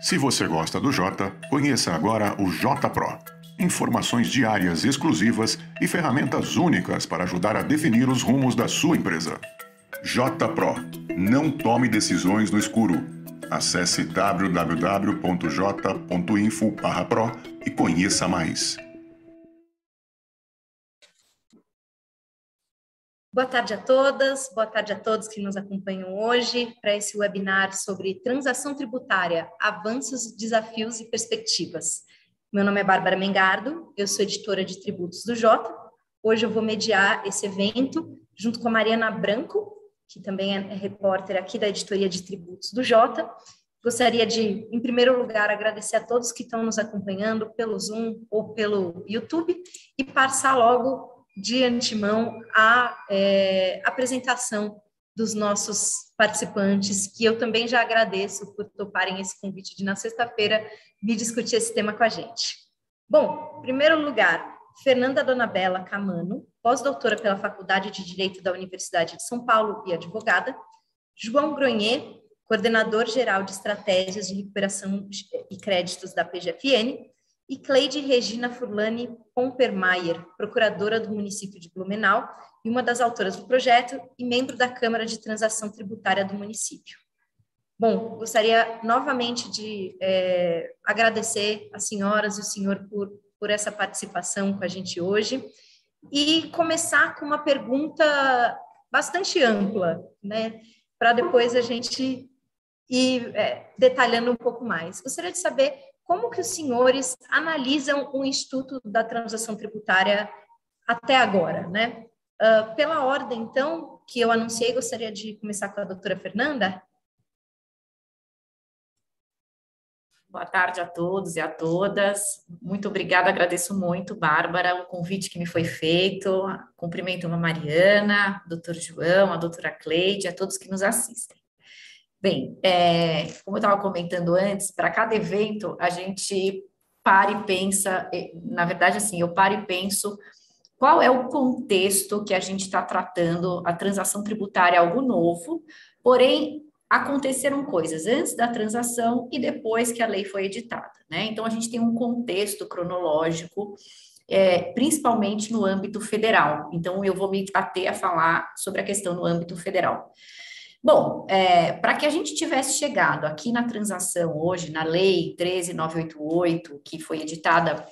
Se você gosta do Jota, conheça agora o J Pro. Informações diárias exclusivas e ferramentas únicas para ajudar a definir os rumos da sua empresa. J Pro. Não tome decisões no escuro. Acesse www.j.info/pro e conheça mais. Boa tarde a todas, boa tarde a todos que nos acompanham hoje para esse webinar sobre transação tributária, avanços, desafios e perspectivas. Meu nome é Bárbara Mengardo, eu sou editora de tributos do Jota. Hoje eu vou mediar esse evento junto com a Mariana Branco, que também é repórter aqui da editoria de tributos do Jota. Gostaria de, em primeiro lugar, agradecer a todos que estão nos acompanhando pelo Zoom ou pelo YouTube e passar logo de antemão a é, apresentação dos nossos participantes, que eu também já agradeço por toparem esse convite de, na sexta-feira, vir discutir esse tema com a gente. Bom, em primeiro lugar, Fernanda Donabella Camano, pós-doutora pela Faculdade de Direito da Universidade de São Paulo e advogada, João Gronier, coordenador geral de estratégias de recuperação e créditos da PGFN, e Cleide Regina Furlani Pompermaier, procuradora do município de Blumenau e uma das autoras do projeto e membro da Câmara de Transação Tributária do município. Bom, gostaria novamente de é, agradecer às senhoras e o senhor por, por essa participação com a gente hoje e começar com uma pergunta bastante ampla, né, para depois a gente ir é, detalhando um pouco mais. Gostaria de saber como que os senhores analisam o Instituto da Transação Tributária até agora, né? Uh, pela ordem, então, que eu anunciei, gostaria de começar com a doutora Fernanda. Boa tarde a todos e a todas. Muito obrigada, agradeço muito, Bárbara, o convite que me foi feito. Cumprimento a Mariana, o doutor João, a doutora Cleide, a todos que nos assistem. Bem, é, como eu estava comentando antes, para cada evento a gente para e pensa, na verdade, assim, eu paro e penso qual é o contexto que a gente está tratando, a transação tributária é algo novo, porém aconteceram coisas antes da transação e depois que a lei foi editada, né? Então a gente tem um contexto cronológico, é, principalmente no âmbito federal. Então eu vou me ater a falar sobre a questão no âmbito federal. Bom, é, para que a gente tivesse chegado aqui na transação hoje, na Lei 13988, que foi editada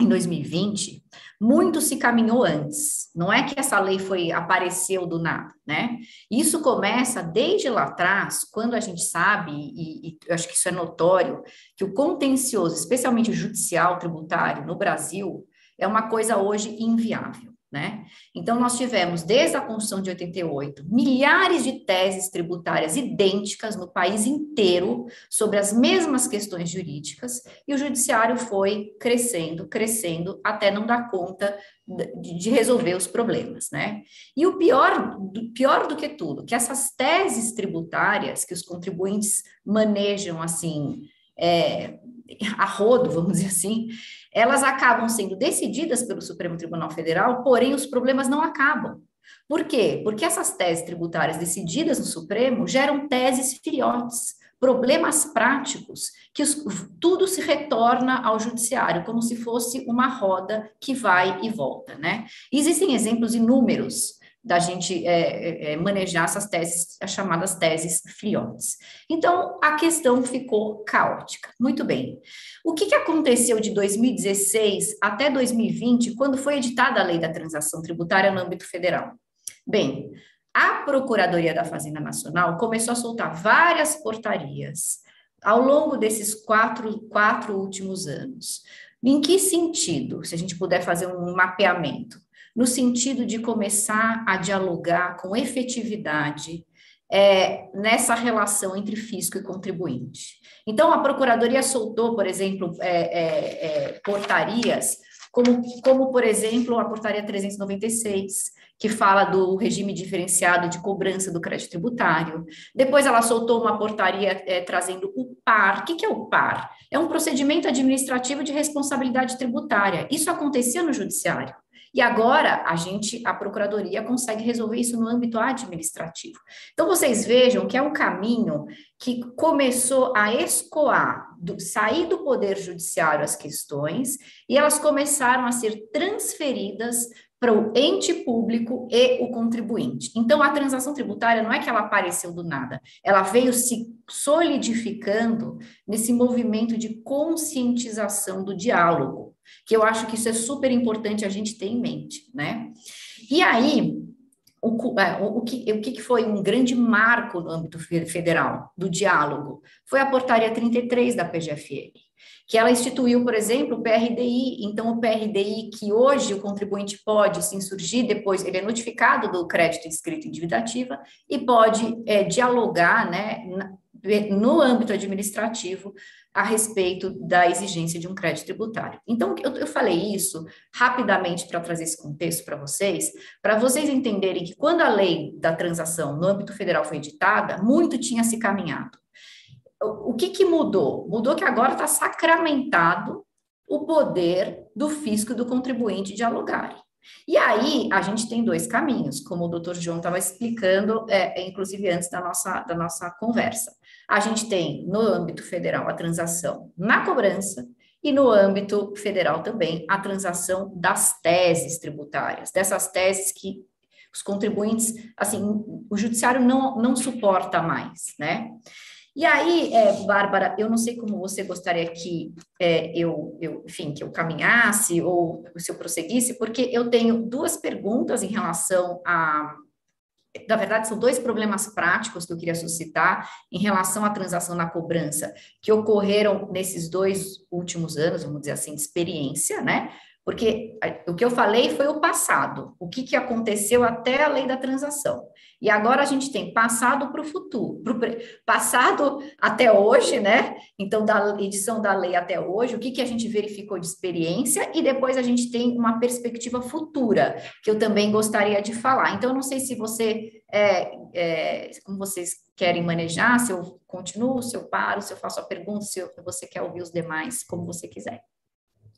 em 2020, muito se caminhou antes. Não é que essa lei foi apareceu do nada, né? Isso começa desde lá atrás, quando a gente sabe, e, e eu acho que isso é notório, que o contencioso, especialmente o judicial tributário no Brasil, é uma coisa hoje inviável. Né? Então, nós tivemos, desde a Constituição de 88, milhares de teses tributárias idênticas no país inteiro sobre as mesmas questões jurídicas, e o judiciário foi crescendo, crescendo, até não dar conta de, resolver os problemas. Né? E o pior, pior do que tudo, que essas teses tributárias que os contribuintes manejam assim, é, a rodo, vamos dizer assim, elas acabam sendo decididas pelo Supremo Tribunal Federal, porém os problemas não acabam. Por quê? Porque essas teses tributárias decididas no Supremo geram teses filhotes, problemas práticos, que os, tudo se retorna ao judiciário, como se fosse uma roda que vai e volta, né? Existem exemplos inúmeros da gente é, é, é, manejar essas teses, as chamadas teses filhotes. Então, a questão ficou caótica. Muito bem. O que, que aconteceu de 2016 até 2020, quando foi editada a lei da transação tributária no âmbito federal? Bem, a Procuradoria da Fazenda Nacional começou a soltar várias portarias ao longo desses quatro, quatro últimos anos. Em que sentido, se a gente puder fazer um mapeamento? No sentido de começar a dialogar com efetividade é, nessa relação entre fisco e contribuinte. Então, a Procuradoria soltou, por exemplo, é, é, é portarias, como, como, por exemplo, a Portaria 396, que fala do regime diferenciado de cobrança do crédito tributário. Depois, ela soltou uma portaria é, trazendo o PAR. O que, que é o PAR? É um procedimento administrativo de responsabilidade tributária. Isso acontecia no Judiciário. E agora a gente, a procuradoria consegue resolver isso no âmbito administrativo. Então vocês vejam que é um caminho que começou a escoar, do, sair do poder judiciário as questões e elas começaram a ser transferidas para o ente público e o contribuinte. Então, a transação tributária não é que ela apareceu do nada, ela veio se solidificando nesse movimento de conscientização do diálogo, que eu acho que isso é super importante a gente ter em mente, né? E aí, o, é, o, que, o que foi um grande marco no âmbito federal do diálogo foi a portaria 33 da PGFN que ela instituiu, por exemplo, o PRDI. Então, o PRDI, que hoje o contribuinte pode se insurgir, depois ele é notificado do crédito inscrito em dívida ativa e pode é, dialogar né, no âmbito administrativo a respeito da exigência de um crédito tributário. Então, eu, eu falei isso rapidamente para trazer esse contexto para vocês, para vocês entenderem que quando a lei da transação no âmbito federal foi editada, muito tinha se caminhado o que, que mudou? Mudou que agora está sacramentado o poder do fisco e do contribuinte dialogarem. E aí a gente tem dois caminhos, como o doutor João estava explicando, é, inclusive antes da nossa, da nossa conversa. A gente tem no âmbito federal a transação na cobrança e no âmbito federal também a transação das teses tributárias, dessas teses que os contribuintes, assim, o judiciário não, não suporta mais, né? E aí, é, Bárbara, eu não sei como você gostaria que é, eu, eu, enfim, que eu caminhasse ou se eu prosseguisse, porque eu tenho duas perguntas em relação a. Na verdade, são dois problemas práticos que eu queria suscitar em relação à transação na cobrança, que ocorreram nesses dois últimos anos, vamos dizer assim, de experiência, né? Porque o que eu falei foi o passado, o que, que aconteceu até a lei da transação. E agora a gente tem passado para o futuro, pro, passado até hoje, né? Então, da edição da lei até hoje, o que, que a gente verificou de experiência, e depois a gente tem uma perspectiva futura, que eu também gostaria de falar. Então, eu não sei se você, é, é, como vocês querem manejar, se eu continuo, se eu paro, se eu faço a pergunta, se eu, você quer ouvir os demais, como você quiser.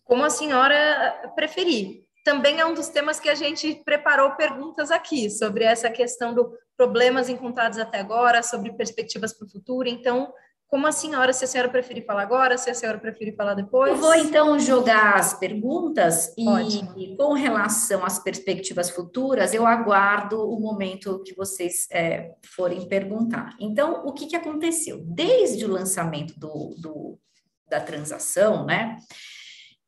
Como a senhora preferir também é um dos temas que a gente preparou perguntas aqui sobre essa questão do problemas encontrados até agora, sobre perspectivas para o futuro. Então, como a senhora, se a senhora preferir falar agora, se a senhora preferir falar depois? Eu vou então jogar as perguntas e, e com relação às perspectivas futuras, eu aguardo o momento que vocês é, forem perguntar. Então, o que, que aconteceu? Desde o lançamento do, do da transação, né?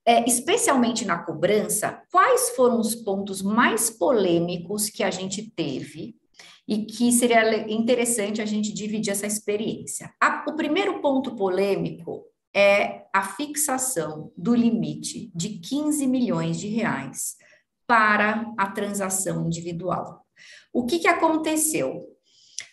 É, especialmente na cobrança, quais foram os pontos mais polêmicos que a gente teve e que seria interessante a gente dividir essa experiência. A, o primeiro ponto polêmico é a fixação do limite de 15 milhões de reais para a transação individual. O que, que aconteceu?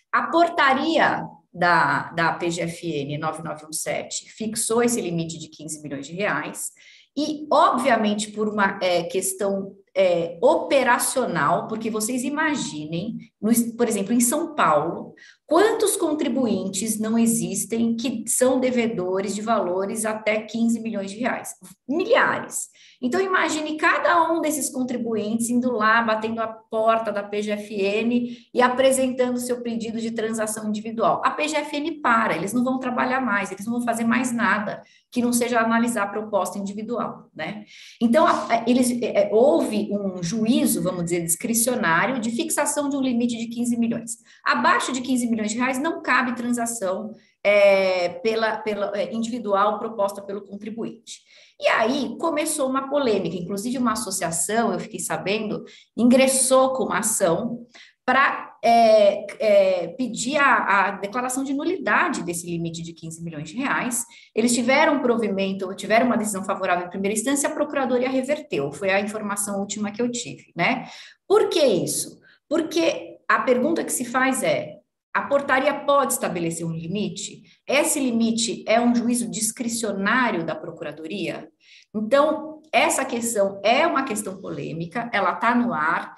A portaria da, da PGFN 9917 fixou esse limite de 15 milhões de reais e, obviamente, por uma é, questão é, operacional, porque vocês imaginem, no, por exemplo, em São Paulo, quantos contribuintes não existem que são devedores de valores até 15 milhões de reais? Milhares. Então, imagine cada um desses contribuintes indo lá, batendo a porta da PGFN e apresentando seu pedido de transação individual. A PGFN para, eles não vão trabalhar mais, eles não vão fazer mais nada que não seja analisar a proposta individual, né? Então, eles, é, houve um juízo, vamos dizer, discricionário de fixação de um limite de 15 milhões. Abaixo de 15 milhões de reais não cabe transação é, pela, pela é, individual proposta pelo contribuinte. E aí começou uma polêmica, inclusive uma associação, eu fiquei sabendo, ingressou com uma ação para é, é, pedir a, a, declaração de nulidade desse limite de 15 milhões de reais. Eles tiveram um provimento, tiveram uma decisão favorável em primeira instância, a Procuradoria reverteu, foi a informação última que eu tive, né? Por que isso? Porque a pergunta que se faz é: a portaria pode estabelecer um limite? Esse limite é um juízo discricionário da Procuradoria? Então, essa questão é uma questão polêmica, ela está no ar.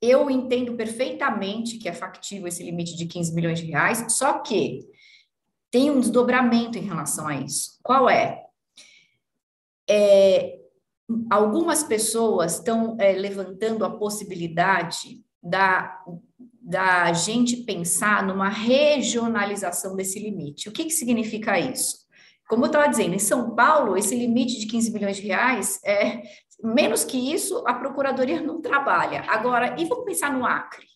Eu entendo perfeitamente que é factível esse limite de 15 milhões de reais, só que tem um desdobramento em relação a isso. Qual é? é algumas pessoas estão é, levantando a possibilidade da, da gente pensar numa regionalização desse limite. O que, que significa isso? Como eu estava dizendo, em São Paulo, esse limite de 15 bilhões de reais é menos que isso, a procuradoria não trabalha. Agora, e vamos pensar no Acre?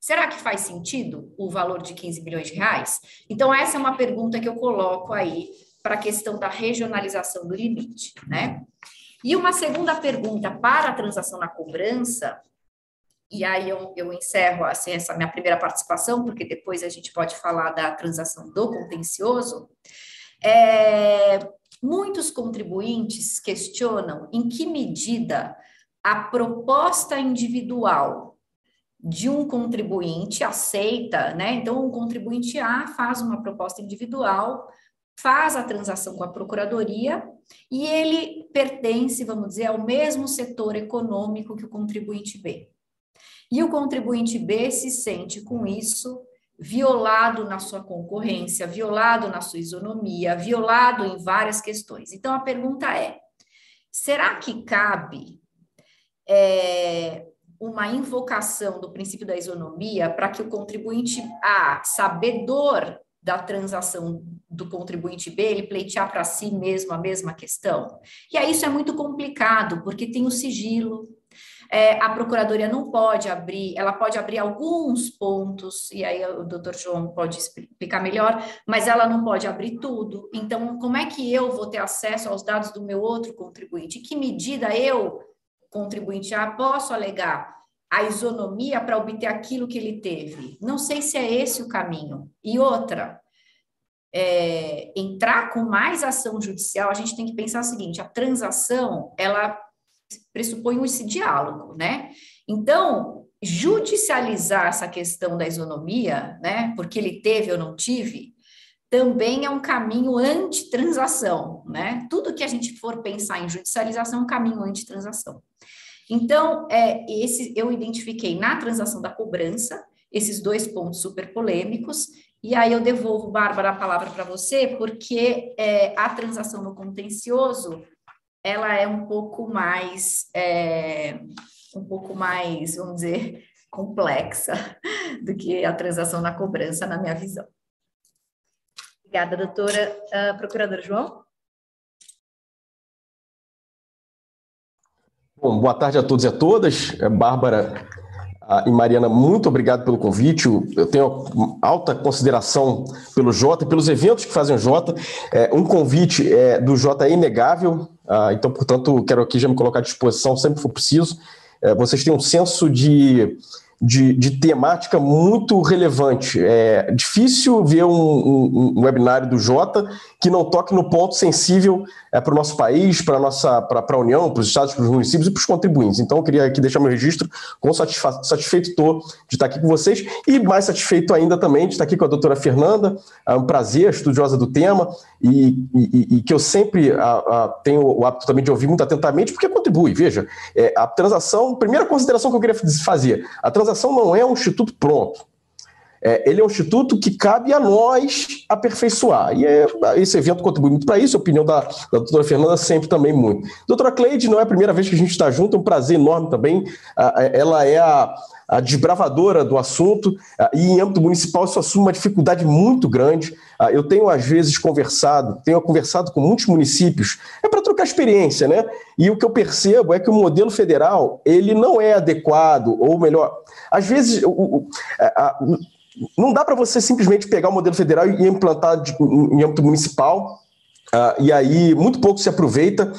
Será que faz sentido o valor de 15 bilhões de reais? Então, essa é uma pergunta que eu coloco aí para a questão da regionalização do limite, né? E uma segunda pergunta para a transação na cobrança, e aí eu, eu encerro assim, essa minha primeira participação, porque depois a gente pode falar da transação do contencioso. É, muitos contribuintes questionam em que medida a proposta individual de um contribuinte aceita, né? Então, um contribuinte A faz uma proposta individual faz a transação com a procuradoria e ele pertence, vamos dizer, ao mesmo setor econômico que o contribuinte B. E o contribuinte B se sente com isso violado na sua concorrência, violado na sua isonomia, violado em várias questões. Então a pergunta é: será que cabe é, uma invocação do princípio da isonomia para que o contribuinte A, sabedor da transação do contribuinte B, ele pleitear para si mesmo a mesma questão. E aí isso é muito complicado, porque tem o sigilo, é, a procuradoria não pode abrir, ela pode abrir alguns pontos, e aí o doutor João pode explicar melhor, mas ela não pode abrir tudo. Então, como é que eu vou ter acesso aos dados do meu outro contribuinte? Que medida eu, contribuinte A, posso alegar a isonomia para obter aquilo que ele teve. Não sei se é esse o caminho. E outra, é, entrar com mais ação judicial, a gente tem que pensar o seguinte: a transação ela pressupõe esse diálogo, né? Então, judicializar essa questão da isonomia, né? Porque ele teve ou não tive, também é um caminho anti-transação, né? Tudo que a gente for pensar em judicialização é um caminho anti-transação. Então, é, esse eu identifiquei na transação da cobrança esses dois pontos super polêmicos, e aí eu devolvo, Bárbara, a palavra para você, porque é, a transação no contencioso ela é um pouco mais é, um pouco mais, vamos dizer, complexa do que a transação na cobrança, na minha visão. Obrigada, doutora. Uh, Procurador João? Bom, boa tarde a todos e a todas. É, Bárbara e Mariana, muito obrigado pelo convite. Eu tenho alta consideração pelo Jota, pelos eventos que fazem o Jota. É, um convite é, do Jota é inegável, ah, então, portanto, quero aqui já me colocar à disposição sempre que for preciso. É, vocês têm um senso de de, de, temática muito relevante. É difícil ver um, um, um, webinário do Jota que não toque no ponto sensível é, para o nosso país, para a União, para os estados, para os municípios e para os contribuintes. Então, eu queria aqui deixar meu registro, com satisfeito estou de estar aqui com vocês e mais satisfeito ainda também de estar aqui com a doutora Fernanda. É um prazer, estudiosa do tema e, e, e que eu sempre a, a, tenho o hábito também de ouvir muito atentamente, porque contribui. Veja, é, a transação, primeira consideração que eu queria fazer, a transação não é um instituto pronto. É, ele é um instituto que cabe a nós aperfeiçoar. E é, esse evento contribui muito para isso, a opinião da, da doutora Fernanda sempre também muito. Doutora Cleide, não é a primeira vez que a gente está junto, é um prazer enorme também. Ela é a, a desbravadora do assunto, e em âmbito municipal isso assume uma dificuldade muito grande. Eu tenho, às vezes, conversado, tenho conversado com muitos municípios, é para trocar experiência, né? E o que eu percebo é que o modelo federal, ele não é adequado, ou melhor, às vezes, o, o, a, não dá para você simplesmente pegar o modelo federal e implantar de, em âmbito municipal, uh, e aí muito pouco se aproveita.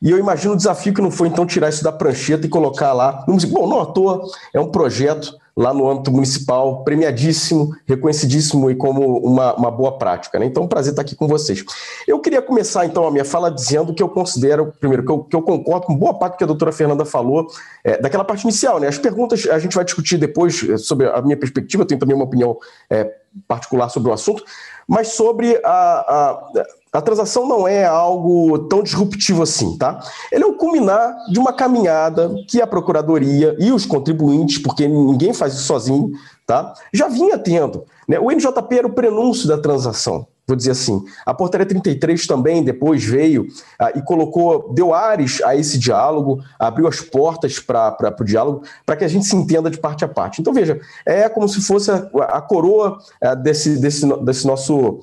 E eu imagino o desafio que não foi, então, tirar isso da prancheta e colocar lá. Bom, não à toa, é um projeto lá no âmbito municipal, premiadíssimo, reconhecidíssimo e como uma, uma boa prática. Né? Então, um prazer estar aqui com vocês. Eu queria começar, então, a minha fala dizendo que eu considero, primeiro, que eu, que eu concordo com boa parte do que a doutora Fernanda falou, é, daquela parte inicial. Né? As perguntas a gente vai discutir depois é, sobre a minha perspectiva, eu tenho também uma opinião é, particular sobre o assunto, mas sobre a, a a transação não é algo tão disruptivo assim, tá? Ele é o culminar de uma caminhada que a Procuradoria e os contribuintes, porque ninguém faz isso sozinho, tá? Já vinha tendo. Né? O NJP era o prenúncio da transação. vou dizer assim. A portaria 33 também depois veio ah, e colocou, deu ares a esse diálogo, abriu as portas para o diálogo, para que a gente se entenda de parte a parte. Então, veja, é como se fosse a, a coroa ah, desse, desse, desse nosso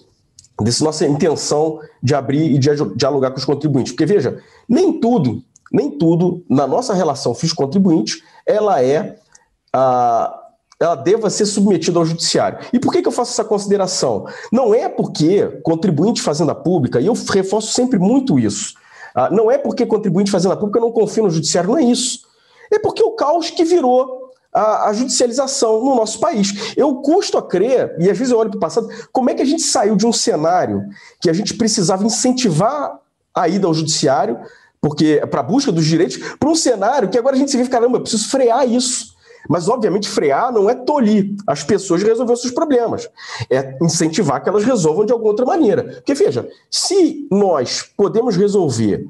dessa nossa intenção de abrir e de dialogar com os contribuintes. Porque, veja, nem tudo, nem tudo na nossa relação fisco-contribuinte, ela é a, ela deva ser submetida ao judiciário. E por que, que eu faço essa consideração? Não é porque contribuinte fazenda pública, e eu reforço sempre muito isso, ah, não é porque contribuinte fazenda pública não confia no judiciário, não é isso. É porque o caos que virou a, a, judicialização no nosso país. Eu custo a crer, e às vezes eu olho para o passado, como é que a gente saiu de um cenário que a gente precisava incentivar a ida ao judiciário, porque para a busca dos direitos, para um cenário que agora a gente se vê, caramba, eu preciso frear isso. Mas, obviamente, frear não é tolir as pessoas resolver os seus problemas. É incentivar que elas resolvam de alguma outra maneira. Porque, veja, se nós podemos resolver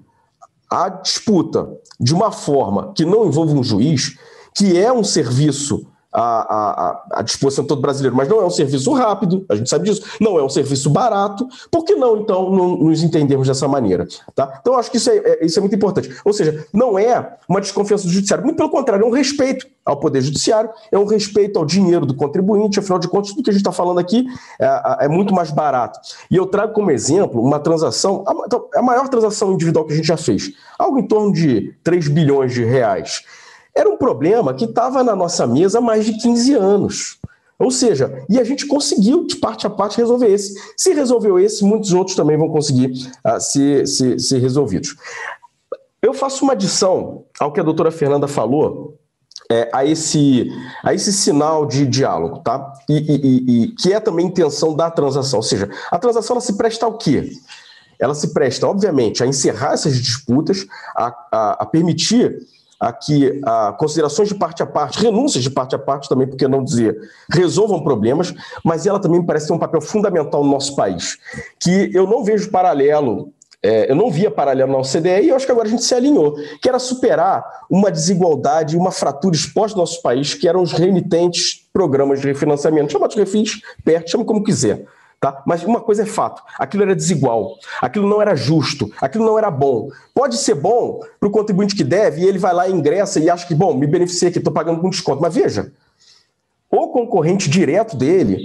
a disputa de uma forma que não envolva um juiz, que é um serviço à, à, à, disposição de todo brasileiro, mas não é um serviço rápido, a gente sabe disso, não é um serviço barato, por que não, então, não nos entendemos dessa maneira? Tá? Então, acho que isso é, é, isso é muito importante. Ou seja, não é uma desconfiança do judiciário, muito pelo contrário, é um respeito ao Poder Judiciário, é um respeito ao dinheiro do contribuinte, afinal de contas, tudo que a gente está falando aqui é, é, muito mais barato. E eu trago como exemplo uma transação, a, então, a maior transação individual que a gente já fez, algo em torno de 3 bilhões de reais. Era um problema que estava na nossa mesa há mais de 15 anos. Ou seja, e a gente conseguiu, de parte a parte, resolver esse. Se resolveu esse, muitos outros também vão conseguir uh, ser, ser, ser resolvidos. Eu faço uma adição ao que a doutora Fernanda falou é, a, esse, a esse sinal de diálogo, tá? E, e, e, que é também intenção da transação. Ou seja, a transação ela se presta ao quê? Ela se presta, obviamente, a encerrar essas disputas, a, a, a permitir aqui a considerações de parte a parte, renúncias de parte a parte também, porque não dizer, resolvam problemas, mas ela também me parece ter um papel fundamental no nosso país, que eu não vejo paralelo é, eu não via paralelo na OCDE e eu acho que agora a gente se alinhou, que era superar uma desigualdade, uma fratura exposta no nosso país, que eram os remitentes programas de refinanciamento, chamados refis, perto, chama como quiser. Tá? Mas uma coisa é fato: aquilo era desigual, aquilo não era justo, aquilo não era bom. Pode ser bom para o contribuinte que deve e ele vai lá, ingressa e acha que, bom, me beneficiei aqui, estou pagando com desconto. Mas veja, o concorrente direto dele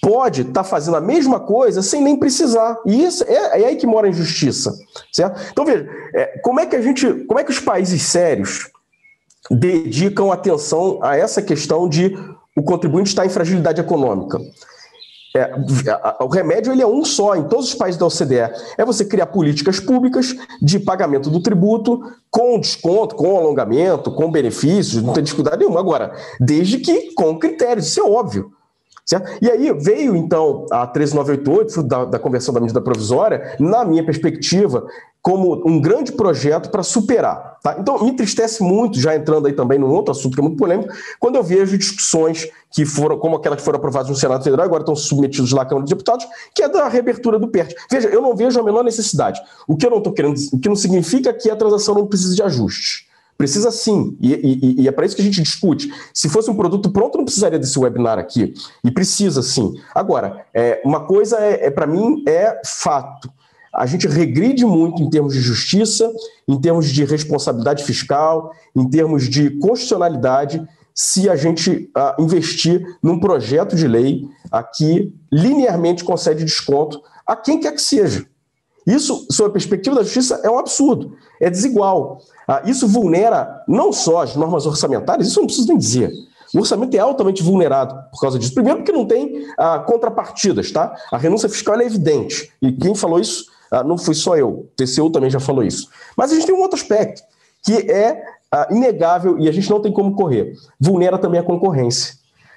pode estar tá fazendo a mesma coisa sem nem precisar. E isso é, é aí que mora a injustiça. Certo? Então, veja, é, como é que a gente. Como é que os países sérios dedicam atenção a essa questão de o contribuinte estar em fragilidade econômica? É, o remédio ele é um só em todos os países da OCDE. É você criar políticas públicas de pagamento do tributo com desconto, com alongamento, com benefícios, não tem dificuldade nenhuma. Agora, desde que com critérios, isso é óbvio. Certo? E aí veio, então, a 13988, da, da conversão da medida provisória, na minha perspectiva, como um grande projeto para superar. Tá? Então, me entristece muito, já entrando aí também num outro assunto que é muito polêmico, quando eu vejo discussões que foram, como aquelas que foram aprovadas no Senado Federal, agora estão submetidos lá à Câmara dos Deputados, que é da reabertura do PERT. Veja, eu não vejo a menor necessidade. O que eu não estou querendo, o que não significa que a transação não precisa de ajustes. Precisa sim, e, e, e é para isso que a gente discute. Se fosse um produto pronto, não precisaria desse webinar aqui. E precisa sim. Agora, é, uma coisa é, é para mim é fato. A gente regride muito em termos de justiça, em termos de responsabilidade fiscal, em termos de constitucionalidade, se a gente uh, investir num projeto de lei aqui linearmente concede desconto a quem quer que seja. Isso, sob a perspectiva da justiça, é um absurdo, é desigual. Ah, isso vulnera não só as normas orçamentárias, isso não preciso nem dizer. O orçamento é altamente vulnerado por causa disso. Primeiro, porque não tem ah, contrapartidas, tá? A renúncia fiscal é evidente. E quem falou isso ah, não fui só eu. O TCU também já falou isso. Mas a gente tem um outro aspecto, que é ah, inegável e a gente não tem como correr. Vulnera também a concorrência.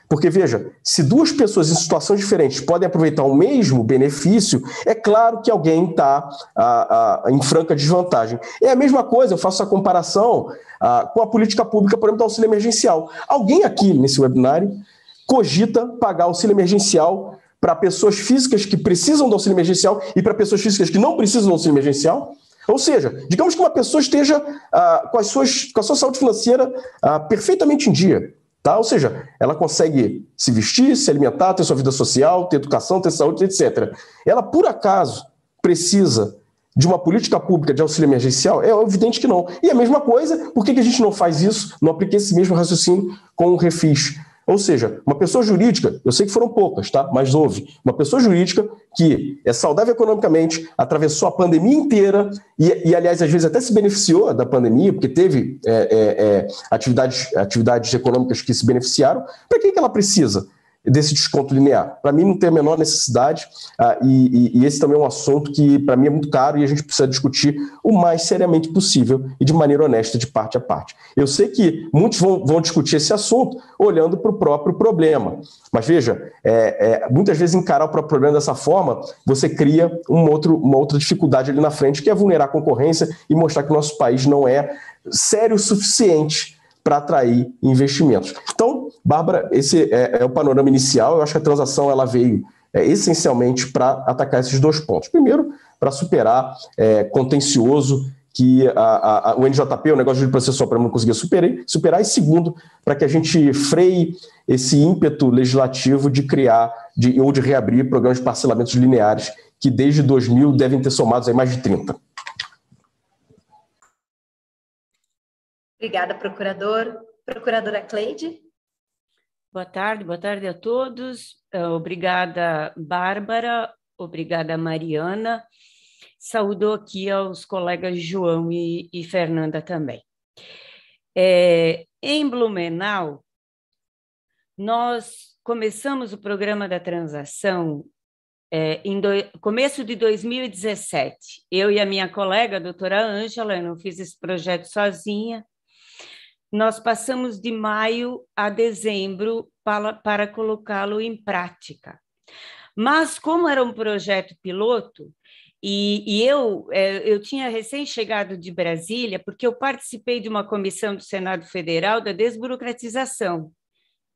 Porque, veja, se duas pessoas em situações diferentes podem aproveitar o mesmo benefício, é claro que alguém está em franca desvantagem. É a mesma coisa, eu faço a comparação a, com a política pública, por exemplo, do auxílio emergencial. Alguém aqui nesse webinário cogita pagar auxílio emergencial para pessoas físicas que precisam do auxílio emergencial e para pessoas físicas que não precisam do auxílio emergencial? Ou seja, digamos que uma pessoa esteja ah, com, as suas, com a sua saúde financeira ah, perfeitamente em dia Tá? Ou seja, ela consegue se vestir, se alimentar, ter sua vida social, ter educação, ter saúde, etc. Ela, por acaso, precisa de uma política pública de auxílio emergencial? É evidente que não. E a mesma coisa, por que a gente não faz isso, não aplica esse mesmo raciocínio com o refis? Ou seja, uma pessoa jurídica, eu sei que foram poucas, tá? Mas houve uma pessoa jurídica que é saudável economicamente, atravessou a pandemia inteira e, e aliás, às vezes até se beneficiou da pandemia, porque teve é, é, é, atividades, atividades econômicas que se beneficiaram. Para que, que ela precisa? Desse desconto linear. Para mim, não tem a menor necessidade, ah, e, e, esse também é um assunto que, para mim, é muito caro e a gente precisa discutir o mais seriamente possível e de maneira honesta, de parte a parte. Eu sei que muitos vão, vão discutir esse assunto olhando para o próprio problema, mas veja, é, é, muitas vezes encarar o próprio problema dessa forma, você cria um outro, uma outra dificuldade ali na frente, que é vulnerar a concorrência e mostrar que o nosso país não é sério o suficiente para atrair investimentos. Então, Bárbara, esse é, é, o panorama inicial. Eu acho que a transação ela veio é, essencialmente para atacar esses dois pontos. Primeiro, para superar é, contencioso que a, a, o NJP, o negócio de processual para não conseguir superar, superar, e segundo, para que a gente freie esse ímpeto legislativo de criar de, ou de reabrir programas de parcelamentos lineares que desde 2000 devem ter somados aí mais de 30. Obrigada, procurador. Procuradora Cleide. Boa tarde, boa tarde a todos. Uh, obrigada, Bárbara. Obrigada, Mariana. Saúdo aqui aos colegas João e, e Fernanda também. É, em Blumenau, nós começamos o programa da transação é, em do, começo de 2017. Eu e a minha colega, a doutora Ângela, eu não fiz esse projeto sozinha, nós passamos de maio a dezembro para, para colocá-lo em prática. Mas, como era um projeto piloto, e, e eu, é, eu tinha recém-chegado de Brasília, porque eu participei de uma comissão do Senado Federal da desburocratização,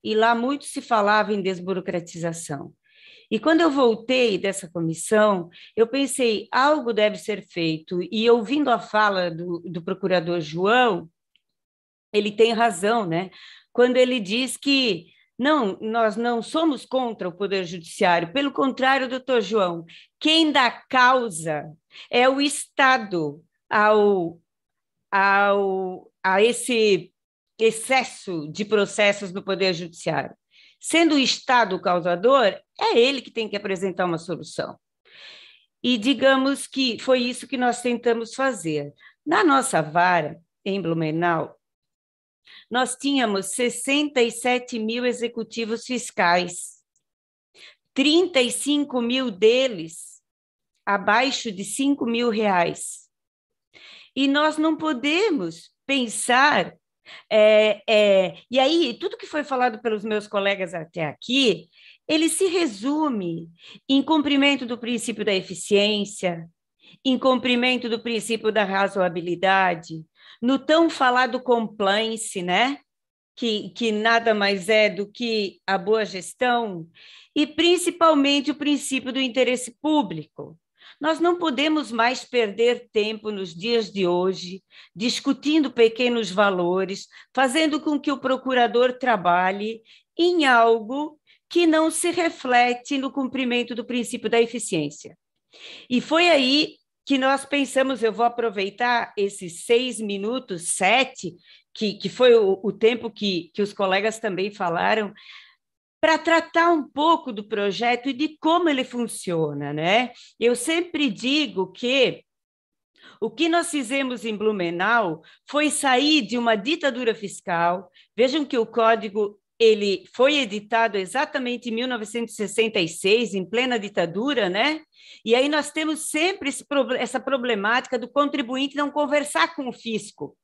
e lá muito se falava em desburocratização. E quando eu voltei dessa comissão, eu pensei, algo deve ser feito, e ouvindo a fala do, do procurador João, ele tem razão, né? Quando ele diz que não, nós não somos contra o Poder Judiciário, pelo contrário, doutor João, quem dá causa é o Estado ao, ao, a esse excesso de processos no Poder Judiciário. Sendo o Estado o causador, é ele que tem que apresentar uma solução. E digamos que foi isso que nós tentamos fazer. Na nossa vara, em Blumenau, nós tínhamos 67 mil executivos fiscais, 35 mil deles abaixo de 5 mil reais. E nós não podemos pensar. É, é, e aí, tudo que foi falado pelos meus colegas até aqui, ele se resume em cumprimento do princípio da eficiência, em cumprimento do princípio da razoabilidade, no tão falado compliance, né? Que, que nada mais é do que a boa gestão, e principalmente o princípio do interesse público. Nós não podemos mais perder tempo nos dias de hoje discutindo pequenos valores, fazendo com que o procurador trabalhe em algo que não se reflete no cumprimento do princípio da eficiência. E foi aí que nós pensamos, eu vou aproveitar esses seis minutos, sete, que, que foi o, o tempo que, que os colegas também falaram, para tratar um pouco do projeto e de como ele funciona, né? Eu sempre digo que o que nós fizemos em Blumenau foi sair de uma ditadura fiscal. Vejam que o código ele foi editado exatamente em 1966, em plena ditadura, né? E aí nós temos sempre esse, essa problemática do contribuinte não conversar com o fisco.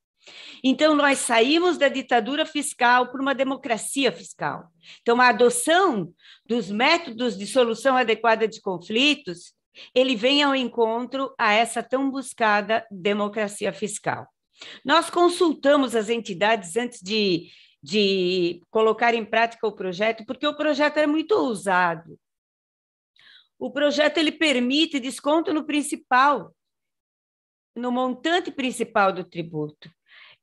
Então, nós saímos da ditadura fiscal para uma democracia fiscal. Então, a adoção dos métodos de solução adequada de conflitos, ele vem ao encontro a essa tão buscada democracia fiscal. Nós consultamos as entidades antes de de colocar em prática o projeto, porque o projeto é muito ousado. O projeto ele permite desconto no principal, no montante principal do tributo.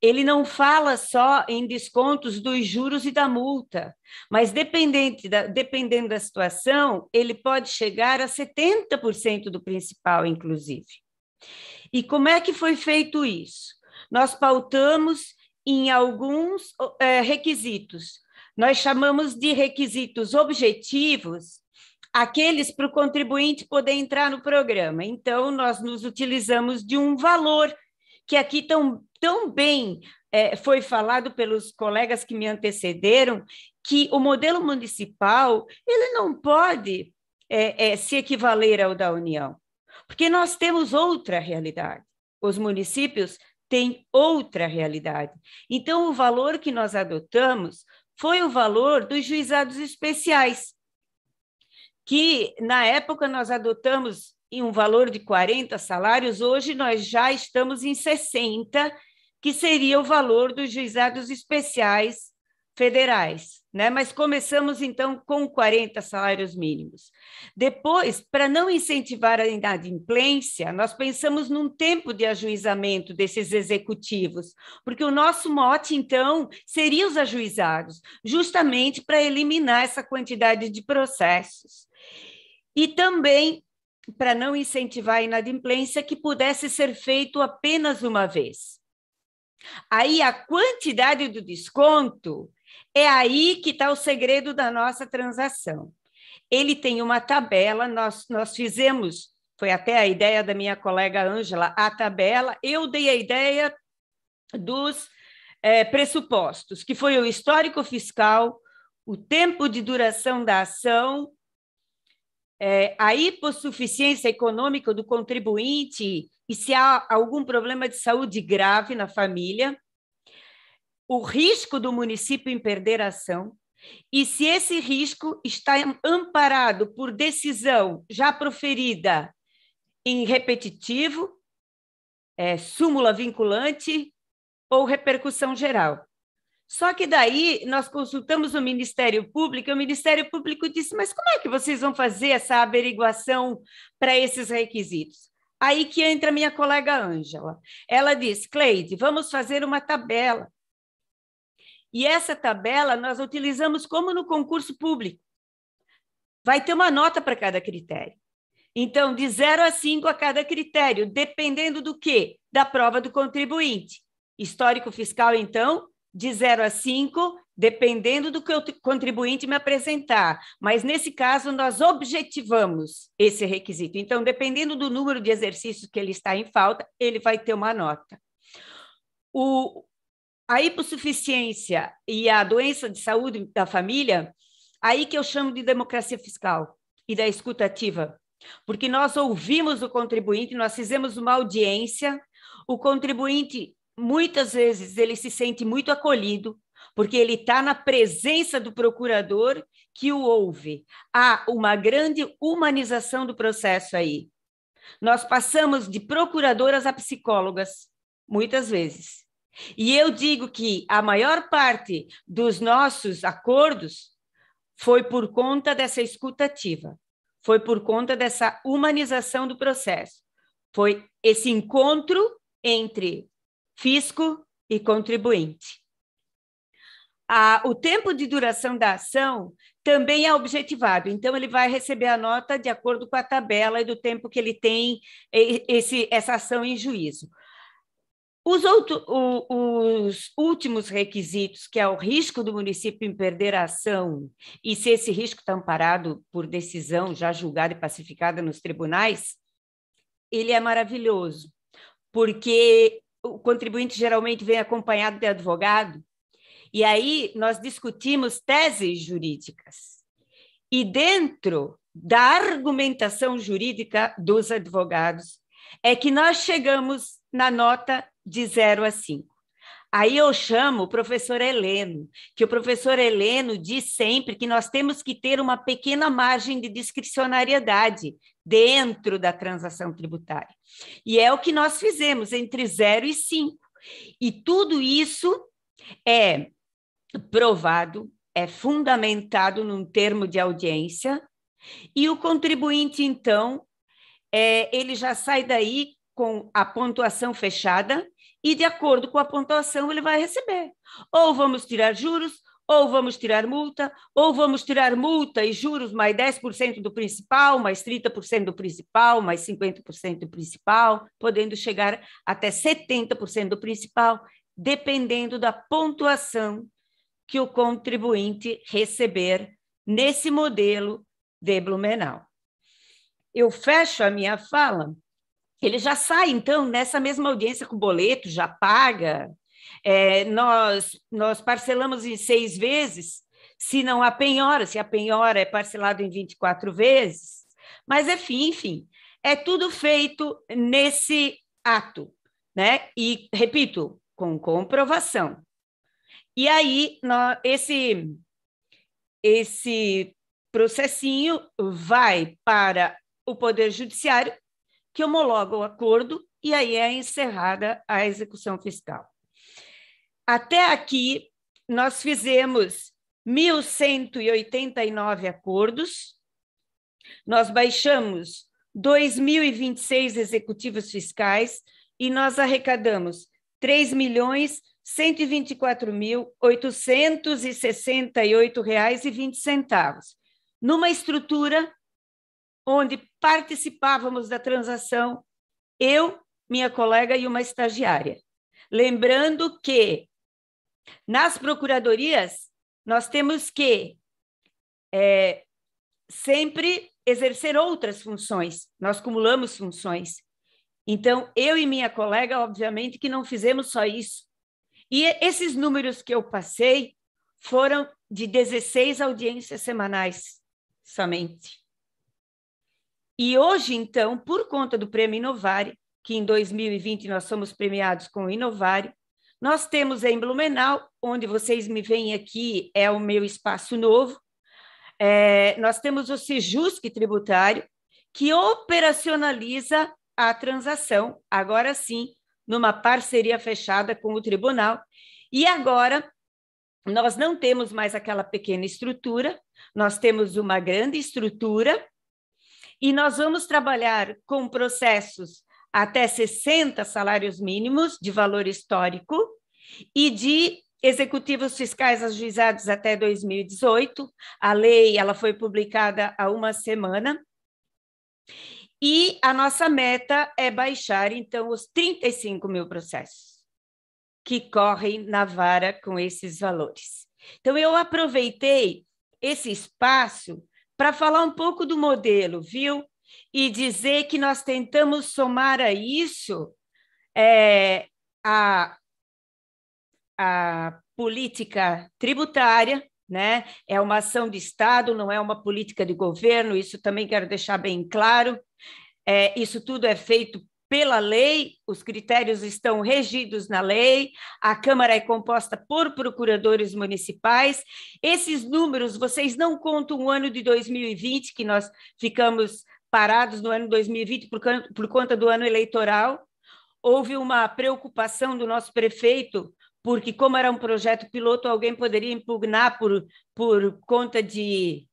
ele não fala só em descontos dos juros e da multa, mas dependente da, dependendo da situação, ele pode chegar a 70% do principal, inclusive. E como é que foi feito isso? Nós pautamos em alguns é, requisitos. Nós chamamos de requisitos objetivos aqueles para o contribuinte poder entrar no programa. Então, nós nos utilizamos de um valor que aqui tão, tão bem é, foi falado pelos colegas que me antecederam, que o modelo municipal ele não pode é, é, se equivaler ao da União, porque nós temos outra realidade. Os municípios têm outra realidade. Então, o valor que nós adotamos foi o valor dos juizados especiais, que na época nós adotamos em um valor de 40 salários, hoje nós já estamos em 60, que seria o valor dos juizados especiais federais, né? Mas começamos então com 40 salários mínimos. Depois, para não incentivar a inadimplência, nós pensamos num tempo de ajuizamento desses executivos, porque o nosso mote então seria os ajuizados, justamente para eliminar essa quantidade de processos. E também para não incentivar a inadimplência, que pudesse ser feito apenas uma vez. Aí a quantidade do desconto é aí que está o segredo da nossa transação. Ele tem uma tabela, nós, nós fizemos, foi até a ideia da minha colega Ângela, a tabela, eu dei a ideia dos é, pressupostos, que foi o histórico fiscal, o tempo de duração da ação é, a hipossuficiência econômica do contribuinte e se há algum problema de saúde grave na família, o risco do município em perder a ação e se esse risco está amparado por decisão já proferida em repetitivo, é, súmula vinculante ou repercussão geral. Só que daí nós consultamos o Ministério Público, e o Ministério Público disse: Mas como é que vocês vão fazer essa averiguação para esses requisitos? Aí que entra minha colega Ângela. Ela diz: Cleide, vamos fazer uma tabela. E essa tabela nós utilizamos como no concurso público. Vai ter uma nota para cada critério. Então, de 0 a 5 a cada critério, dependendo do quê? Da prova do contribuinte. Histórico fiscal, então, de 0 a 5, dependendo do que o contribuinte me apresentar. Mas, nesse caso, nós objetivamos esse requisito. Então, dependendo do número de exercícios que ele está em falta, ele vai ter uma nota. O, a hipossuficiência e a doença de saúde da família, aí que eu chamo de democracia fiscal e da escutativa, porque nós ouvimos o contribuinte, nós fizemos uma audiência, o contribuinte muitas vezes ele se sente muito acolhido, porque ele está na presença do procurador que o ouve. Há uma grande humanização do processo aí. Nós passamos de procuradoras a psicólogas, muitas vezes. E eu digo que a maior parte dos nossos acordos foi por conta dessa escutativa, foi por conta dessa humanização do processo. Foi esse encontro entre fisco e contribuinte. A, o tempo de duração da ação também é objetivado, então ele vai receber a nota de acordo com a tabela e do tempo que ele tem esse, essa ação em juízo. Os, outro, o, os, últimos requisitos, que é o risco do município em perder a ação, e se esse risco está amparado por decisão já julgada e pacificada nos tribunais, ele é maravilhoso, porque o contribuinte geralmente vem acompanhado de advogado, e aí nós discutimos teses jurídicas. E dentro da argumentação jurídica dos advogados, é que nós chegamos na nota de 0 a 5. Aí eu chamo o professor Heleno, que o professor Heleno diz sempre que nós temos que ter uma pequena margem de discricionariedade dentro da transação tributária. E é o que nós fizemos entre 0 e 5. E tudo isso é provado, é fundamentado num termo de audiência, e o contribuinte, então, é, ele já sai daí com a pontuação fechada e, de acordo com a pontuação, ele vai receber. Ou vamos tirar juros, ou vamos tirar multa, ou vamos tirar multa e juros mais 10% do principal, mais 30% do principal, mais 50% do principal, podendo chegar até 70% do principal, dependendo da pontuação que o contribuinte receber nesse modelo de Blumenau. Eu fecho a minha fala, ele já sai, então, nessa mesma audiência com o boleto, já paga, é, nós, nós parcelamos em seis vezes, se não há penhora, se a penhora é parcelada em 24 vezes, mas enfim, enfim, é tudo feito nesse ato, né? E, repito, com comprovação. E aí, esse, esse processinho vai para o Poder Judiciário, que homologa o acordo, e aí é encerrada a execução fiscal. Até aqui, nós fizemos 1.189 acordos, nós baixamos 2.026 executivos fiscais e nós arrecadamos 3 milhões 124.868 reais e 20 centavos, numa estrutura onde participávamos da transação eu, minha colega e uma estagiária. Lembrando que nas procuradorias, nós temos que é, sempre exercer outras funções, nós cumulamos funções. Então, eu e minha colega, obviamente, que não fizemos só isso. E esses números que eu passei foram de 16 audiências semanais somente. E hoje, então, por conta do Prêmio Inovare, que em 2020 nós somos premiados com o Inovare, nós temos em Blumenau, onde vocês me veem aqui, é o meu espaço novo. É, nós temos o Sejusc tributário, que operacionaliza a transação, agora sim, numa parceria fechada com o tribunal. E agora, nós não temos mais aquela pequena estrutura, nós temos uma grande estrutura e nós vamos trabalhar com processos até 60 salários mínimos de valor histórico e de executivos fiscais ajuizados até 2018. A lei ela foi publicada há uma semana. E a nossa meta é baixar, então, os 35 mil processos que correm na vara com esses valores. Então, eu aproveitei esse espaço para falar um pouco do modelo, viu? e dizer que nós tentamos somar a isso é, a, a política tributária, né? É uma ação de Estado, não é uma política de governo, isso também quero deixar bem claro. É, isso tudo é feito pela lei, os critérios estão regidos na lei, a Câmara é composta por procuradores municipais. Esses números, vocês não contam o ano de 2020, que nós ficamos parados no ano 2020 por, por conta do ano eleitoral. Houve uma preocupação do nosso prefeito, porque, como era um projeto piloto, alguém poderia impugnar por, por conta de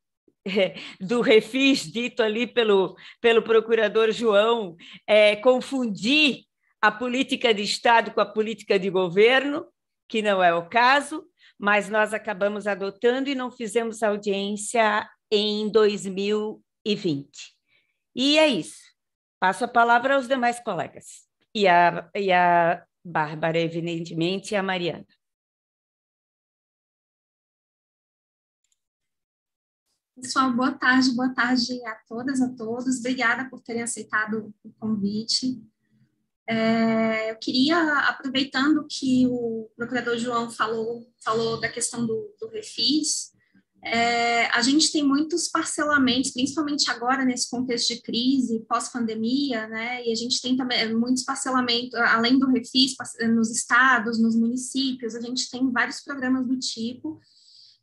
do refis dito ali pelo, pelo procurador João, é, confundir a política de Estado com a política de governo, que não é o caso, mas nós acabamos adotando e não fizemos audiência em 2020. E é isso. Passo a palavra aos demais colegas. E a, e a Bárbara, evidentemente, e a Mariana. Pessoal, boa tarde, boa tarde a todas, a todos. Obrigada por terem aceitado o convite. É, eu queria, aproveitando que o procurador João falou, falou da questão do, do refis, é, a gente tem muitos parcelamentos, principalmente agora nesse contexto de crise, pós-pandemia, né? E a gente tem também muitos parcelamentos, além do refis, nos estados, nos municípios, a gente tem vários programas do tipo.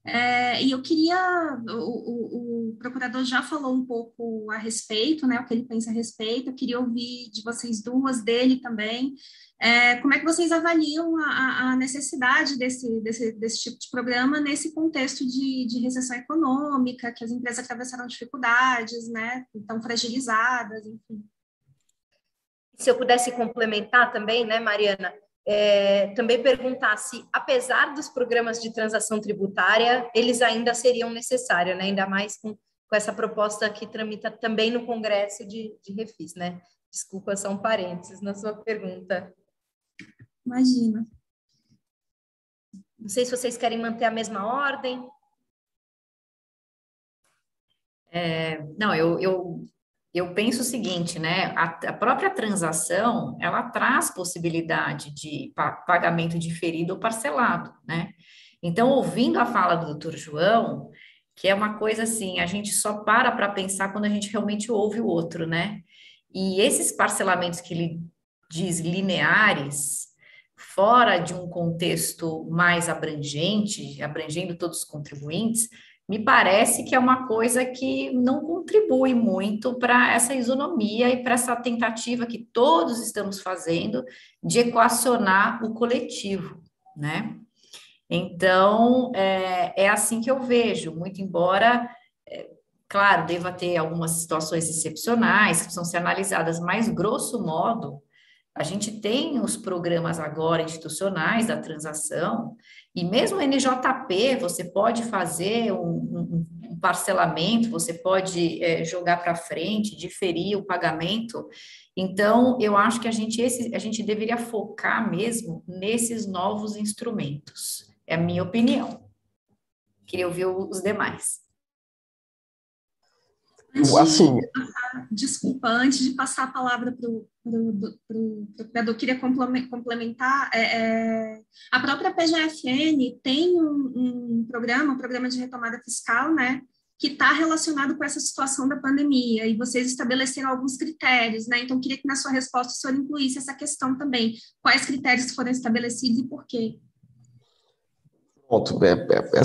É, e eu queria, o, o, o, procurador já falou um pouco a respeito, né, o que ele pensa a respeito, eu queria ouvir de vocês duas, dele também, é, como é que vocês avaliam a, a necessidade desse, desse, desse, tipo de programa nesse contexto de, de, recessão econômica, que as empresas atravessaram dificuldades, né, estão fragilizadas, enfim. Se eu pudesse complementar também, né, Mariana, é, também perguntar se, apesar dos programas de transação tributária, eles ainda seriam necessários, né? ainda mais com, com essa proposta que tramita também no Congresso de, de Refis, né? Desculpa, são parênteses na sua pergunta. Imagina. Não sei se vocês querem manter a mesma ordem. É, não, eu, eu, eu penso o seguinte, né? A, a, própria transação ela traz possibilidade de pagamento diferido ou parcelado, né? Então, ouvindo a fala do doutor João, que é uma coisa assim, a gente só para para pensar quando a gente realmente ouve o outro, né? E esses parcelamentos que ele diz lineares, fora de um contexto mais abrangente, abrangendo todos os contribuintes, me parece que é uma coisa que não contribui muito para essa isonomia e para essa tentativa que todos estamos fazendo de equacionar o coletivo, né? Então, é, é assim que eu vejo, muito embora, é, claro, deva ter algumas situações excepcionais que precisam ser analisadas, mas, grosso modo, a gente tem os programas agora institucionais da transação, e mesmo o NJP, você pode fazer um, um, um parcelamento, você pode é, jogar para frente, diferir o pagamento. Então, eu acho que a gente, esse, a gente deveria focar mesmo nesses novos instrumentos. É a minha opinião. Queria ouvir os demais. Assim, desculpa, antes de passar a palavra para o procurador, queria complementar, é, é, a própria PGFN tem um, um, programa, um programa de retomada fiscal, né, que está relacionado com essa situação da pandemia, e vocês estabeleceram alguns critérios, né, então queria que na sua resposta o senhor incluísse essa questão também, quais critérios foram estabelecidos e por quê? Pronto, é, é, é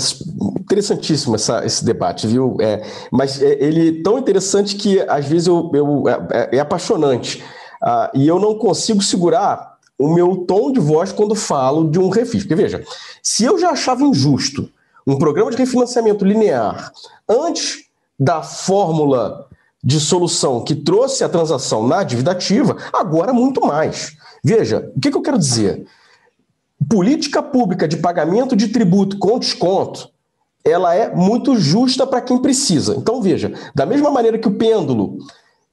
interessantíssimo essa, esse debate, viu? É, mas é, ele é tão interessante que às vezes eu, eu é, é, é apaixonante ah, e eu não consigo segurar o meu tom de voz quando falo de um refis. Porque veja, se eu já achava injusto um programa de refinanciamento linear antes da fórmula de solução que trouxe a transação na dívida ativa, agora muito mais. Veja, o que, que eu quero dizer? Política pública de pagamento de tributo com desconto, ela é muito justa para quem precisa. Então, veja, da mesma maneira que o pêndulo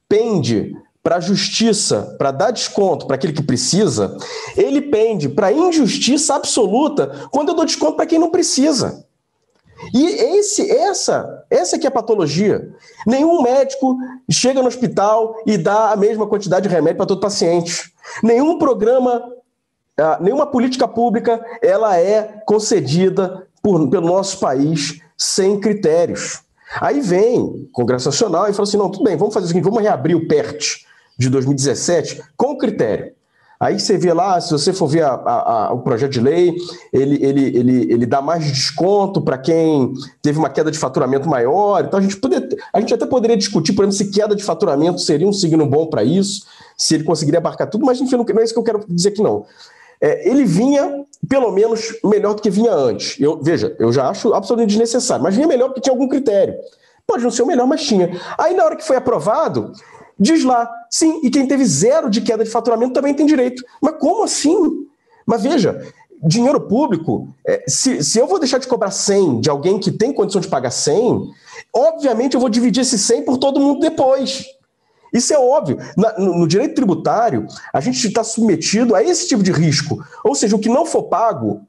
pende para a justiça, para dar desconto para aquele que precisa, ele pende para a injustiça absoluta quando eu dou desconto para quem não precisa. E esse, essa, essa que é a patologia. Nenhum médico chega no hospital e dá a mesma quantidade de remédio para todo paciente. Nenhum programa ah, nenhuma política pública ela é concedida por, pelo nosso país sem critérios. Aí vem o Congresso Nacional e fala assim: não, tudo bem, vamos fazer o seguinte, vamos reabrir o PERT de 2017 com critério. Aí você vê lá, se você for ver a, a, a, o projeto de lei, ele, ele, ele, ele dá mais desconto para quem teve uma queda de faturamento maior. Então a gente, poder, a gente até poderia discutir, por exemplo, se queda de faturamento seria um signo bom para isso, se ele conseguiria abarcar tudo, mas enfim, não é isso que eu quero dizer aqui não é, ele vinha pelo menos melhor do que vinha antes. Eu, veja, eu já acho absolutamente desnecessário, mas vinha melhor porque tinha algum critério. Pode não ser o melhor, mas tinha. Aí na hora que foi aprovado, diz lá, sim, e quem teve zero de queda de faturamento também tem direito. Mas como assim? Mas veja, dinheiro público, é, se, se eu vou deixar de cobrar 100 de alguém que tem condição de pagar 100, obviamente eu vou dividir esse 100 por todo mundo depois. Isso é óbvio. Na, no, no, direito tributário, a gente está submetido a esse tipo de risco. Ou seja, o que não for pago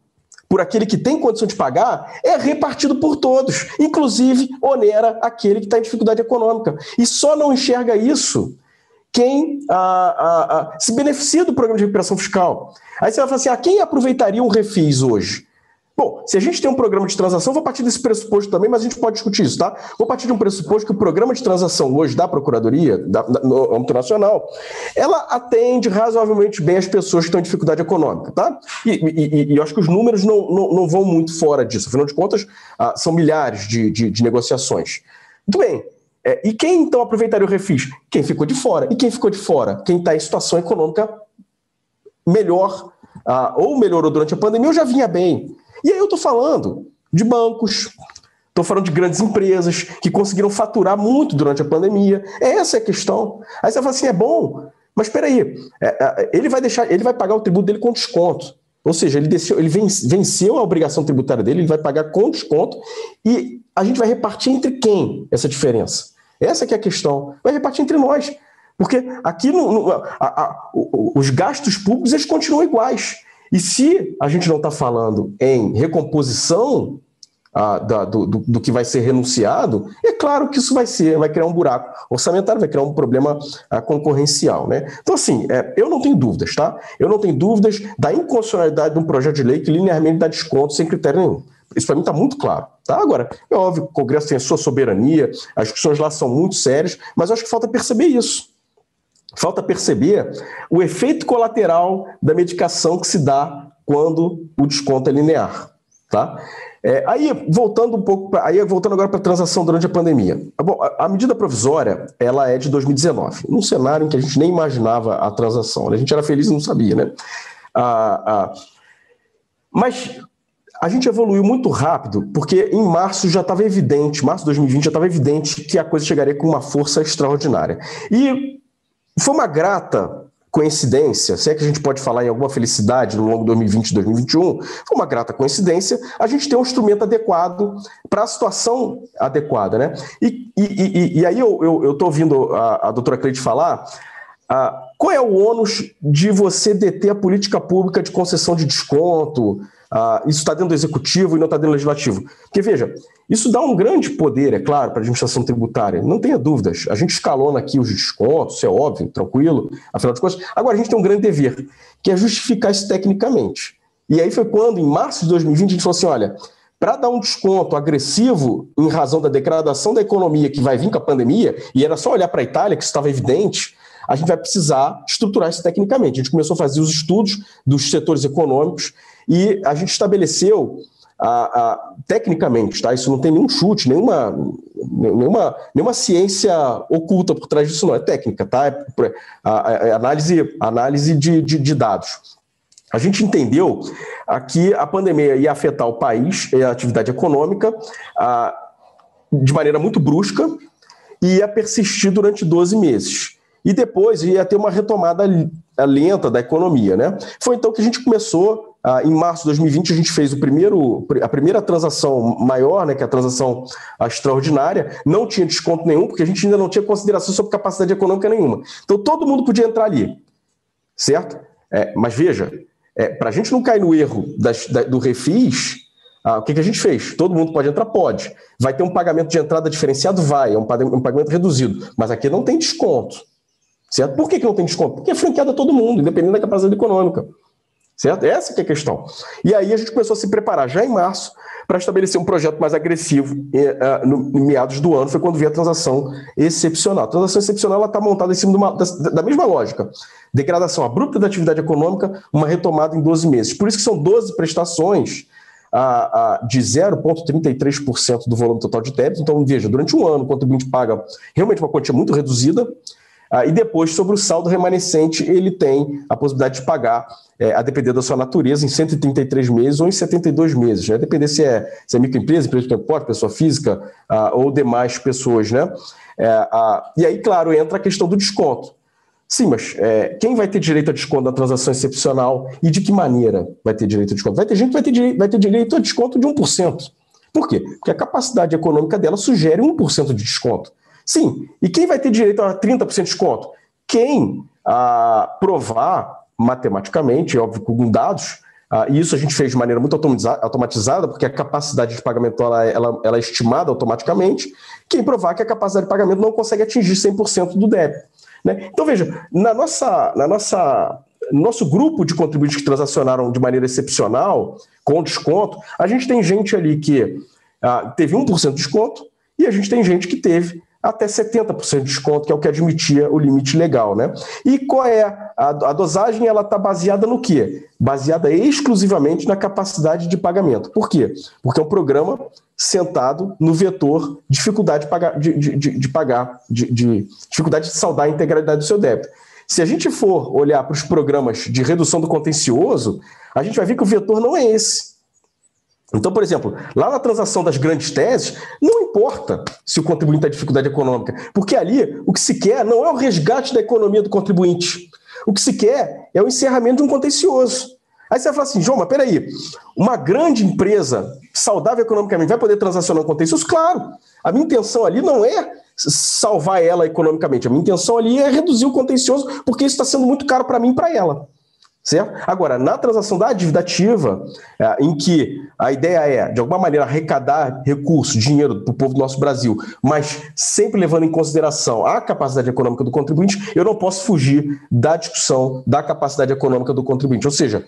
por aquele que tem condição de pagar é repartido por todos, inclusive onera aquele que está em dificuldade econômica. E só não enxerga isso quem ah, ah, ah, se beneficia do programa de recuperação fiscal. Aí você vai falar assim: ah, quem aproveitaria um refis hoje? Bom, se a gente tem um programa de transação, vou partir desse pressuposto também, mas a gente pode discutir isso, tá? Vou partir de um pressuposto que o programa de transação hoje da Procuradoria, da, da, no âmbito nacional, ela atende razoavelmente bem as pessoas que estão em dificuldade econômica, tá? E, e, e eu acho que os números não, não, não, vão muito fora disso, afinal de contas, ah, são milhares de, de, de negociações. Muito bem. É, e quem então aproveitaria o refis? Quem ficou de fora. E quem ficou de fora? Quem está em situação econômica melhor, ah, ou melhorou durante a pandemia, ou já vinha bem. E aí eu estou falando de bancos, estou falando de grandes empresas que conseguiram faturar muito durante a pandemia. Essa é a questão. Aí você fala assim: é bom Mas espera aí, é, é, ele vai deixar, ele vai pagar o tributo dele com desconto. Ou seja, ele, desceu, ele venceu a obrigação tributária dele, ele vai pagar com desconto e a gente vai repartir entre quem essa diferença? Essa é a questão. Vai repartir entre nós. Porque aqui no, no, a, a, os gastos públicos eles continuam iguais. E se a gente não está falando em recomposição a, da, do, do, do, que vai ser renunciado, é claro que isso vai ser, vai criar um buraco orçamentário, vai criar um problema a, concorrencial. Né? Então, assim, é, eu não tenho dúvidas, tá? Eu não tenho dúvidas da inconstitucionalidade de um projeto de lei que linearmente dá desconto sem critério nenhum. Isso para mim está muito claro. Tá? Agora, é óbvio que o Congresso tem a sua soberania, as discussões lá são muito sérias, mas eu acho que falta perceber isso. Falta perceber o efeito colateral da medicação que se dá quando o desconto é linear. Tá? É, aí, voltando um pouco, pra, aí voltando agora para a transação durante a pandemia. Bom, a, a, medida provisória, ela é de 2019, num cenário em que a gente nem imaginava a transação. Né? A gente era feliz e não sabia, né? Ah, ah, mas a gente evoluiu muito rápido, porque em março já estava evidente, março de 2020 já estava evidente que a coisa chegaria com uma força extraordinária. E foi uma grata coincidência, se é que a gente pode falar em alguma felicidade no longo de 2020 e 2021, foi uma grata coincidência a gente ter um instrumento adequado para a situação adequada, né? E, e, e, e aí eu estou ouvindo a, a doutora Cleide falar, qual é o ônus de você deter a política pública de concessão de desconto, isso está dentro do executivo e não está dentro do legislativo. Porque, veja, isso dá um grande poder, é claro, para a administração tributária, não tenha dúvidas. A gente escalona aqui os descontos, é óbvio, tranquilo, afinal de contas. Agora, a gente tem um grande dever, que é justificar isso tecnicamente. E aí foi quando, em março de 2020, a gente falou assim: olha, para dar um desconto agressivo em razão da degradação da economia que vai vir com a pandemia, e era só olhar para a Itália, que estava evidente, a gente vai precisar estruturar isso tecnicamente. A gente começou a fazer os estudos dos setores econômicos e a gente estabeleceu a, a, tecnicamente, tá? Isso não tem nenhum chute, nenhuma, nenhuma, nenhuma ciência oculta por trás disso, não. É técnica, tá? É, a, a análise, análise de, de, de, dados. A gente entendeu que a pandemia ia afetar o país e a atividade econômica a, de maneira muito brusca e ia persistir durante 12 meses. E depois ia ter uma retomada lenta da economia, né? Foi então que a gente começou ah, em março de 2020, a gente fez o primeiro, a primeira transação maior, né, que é a transação extraordinária. Não tinha desconto nenhum, porque a gente ainda não tinha consideração sobre capacidade econômica nenhuma. Então, todo mundo podia entrar ali, certo? É, mas veja, é, para a gente não cair no erro das, da, do refis, ah, o que, que, a gente fez? Todo mundo pode entrar? Pode. Vai ter um pagamento de entrada diferenciado? Vai, é um, pagamento reduzido. Mas aqui não tem desconto. Certo? Por que, que não tem desconto? Porque é franqueado a todo mundo, independente da capacidade econômica. Certo? Essa que é a questão. E aí a gente começou a se preparar já em março para estabelecer um projeto mais agressivo uh, no, meados do ano, foi quando veio a transação excepcional. A transação excepcional está montada em cima uma, da, da, mesma lógica. Degradação abrupta da atividade econômica, uma retomada em 12 meses. Por isso que são 12 prestações de 0,33% do volume total de débito. Então, veja, durante um ano o contribuinte paga realmente uma quantia muito reduzida, ah, e depois, sobre o saldo remanescente, ele tem a possibilidade de pagar, é, a depender da sua natureza, em 133 meses ou em 72 meses. Né? Depender se é, se é microempresa, empresa de transporte, pessoa física ah, ou demais pessoas. Né? É, e aí, claro, entra a questão do desconto. Sim, mas é, quem vai ter direito a desconto da transação excepcional e de que maneira vai ter direito a desconto? Vai ter gente que vai ter, direito, vai ter direito a desconto de 1%. Por quê? Porque a capacidade econômica dela sugere 1% de desconto. Sim. E quem vai ter direito a 30% de desconto? Quem ah, provar matematicamente, óbvio, com dados, ah, e isso a gente fez de maneira muito automatizada, porque a capacidade de pagamento ela, ela, ela, é estimada automaticamente. Quem provar que a capacidade de pagamento não consegue atingir 100% do débito. Né? Então, veja, na nossa, na nossa, no nosso grupo de contribuintes que transacionaram de maneira excepcional, com desconto, a gente tem gente ali que ah, teve 1% de desconto e a gente tem gente que teve até 70% de desconto, que é o que admitia o limite legal. Né? E qual é a, a dosagem? Ela está baseada no quê? Baseada exclusivamente na capacidade de pagamento. Por quê? Porque é um programa sentado no vetor dificuldade de pagar, de, de, de, pagar, de, de dificuldade de saldar a integralidade do seu débito. Se a gente for olhar para os programas de redução do contencioso, a gente vai ver que o vetor não é esse. Então, por exemplo, lá na transação das grandes teses, não importa se o contribuinte tem dificuldade econômica, porque ali o que se quer não é o resgate da economia do contribuinte. O que se quer é o encerramento de um contencioso. Aí você vai falar assim, João, mas peraí, uma grande empresa saudável economicamente vai poder transacionar um contencioso? Claro. A minha intenção ali não é salvar ela economicamente. A minha intenção ali é reduzir o contencioso, porque isso está sendo muito caro para mim e para ela. Certo? Agora, na transação da dívida ativa, é, em que a ideia é, de alguma maneira, arrecadar recursos, dinheiro para o povo do nosso Brasil, mas sempre levando em consideração a capacidade econômica do contribuinte, eu não posso fugir da discussão da capacidade econômica do contribuinte. Ou seja,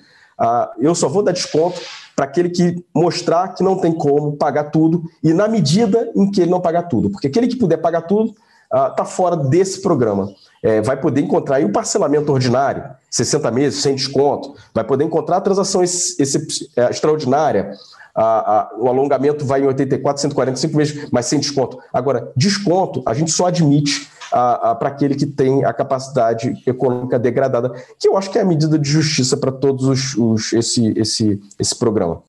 eu só vou dar desconto para aquele que mostrar que não tem como pagar tudo e na medida em que ele não pagar tudo. Porque aquele que puder pagar tudo está uh, fora desse programa. É, vai poder encontrar o parcelamento ordinário, 60 meses, sem desconto, vai poder encontrar a transação esse, esse, é, extraordinária, a, a, o alongamento vai em 84, 145 meses, mas sem desconto. Agora, desconto a gente só admite para aquele que tem a capacidade econômica degradada, que eu acho que é a medida de justiça para todos os, os, esse, esse, esse programa.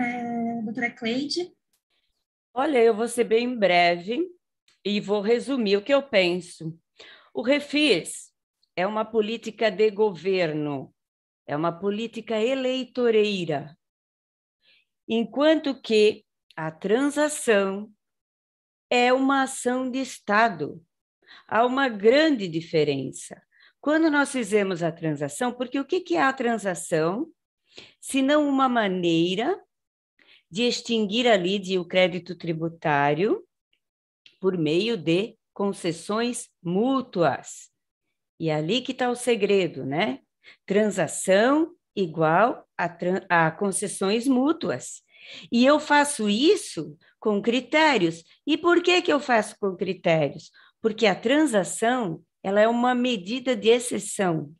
É, doutora Cleide? Olha, eu vou ser bem breve e vou resumir o que eu penso. O Refis é uma política de governo, é uma política eleitoreira, enquanto que a transação é uma ação de Estado. Há uma grande diferença. Quando nós fizemos a transação, porque o que é a transação? Se não uma maneira de extinguir a lide o crédito tributário por meio de concessões mútuas. E é ali que está o segredo, né? Transação igual a, a concessões mútuas. E eu faço isso com critérios. E por que, que eu faço com critérios? Porque a transação ela é uma medida de exceção.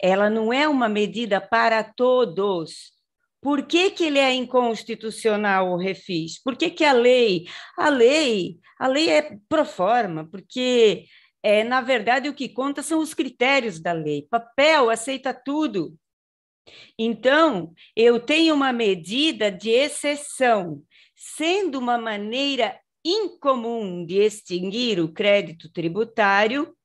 Ela não é uma medida para todos. Por que, que ele é inconstitucional, o refis? Por que, que a lei? A lei, a lei é pro forma, porque é, na verdade o que conta são os critérios da lei. Papel aceita tudo. Então, eu tenho uma medida de exceção, sendo uma maneira incomum de extinguir o crédito tributário,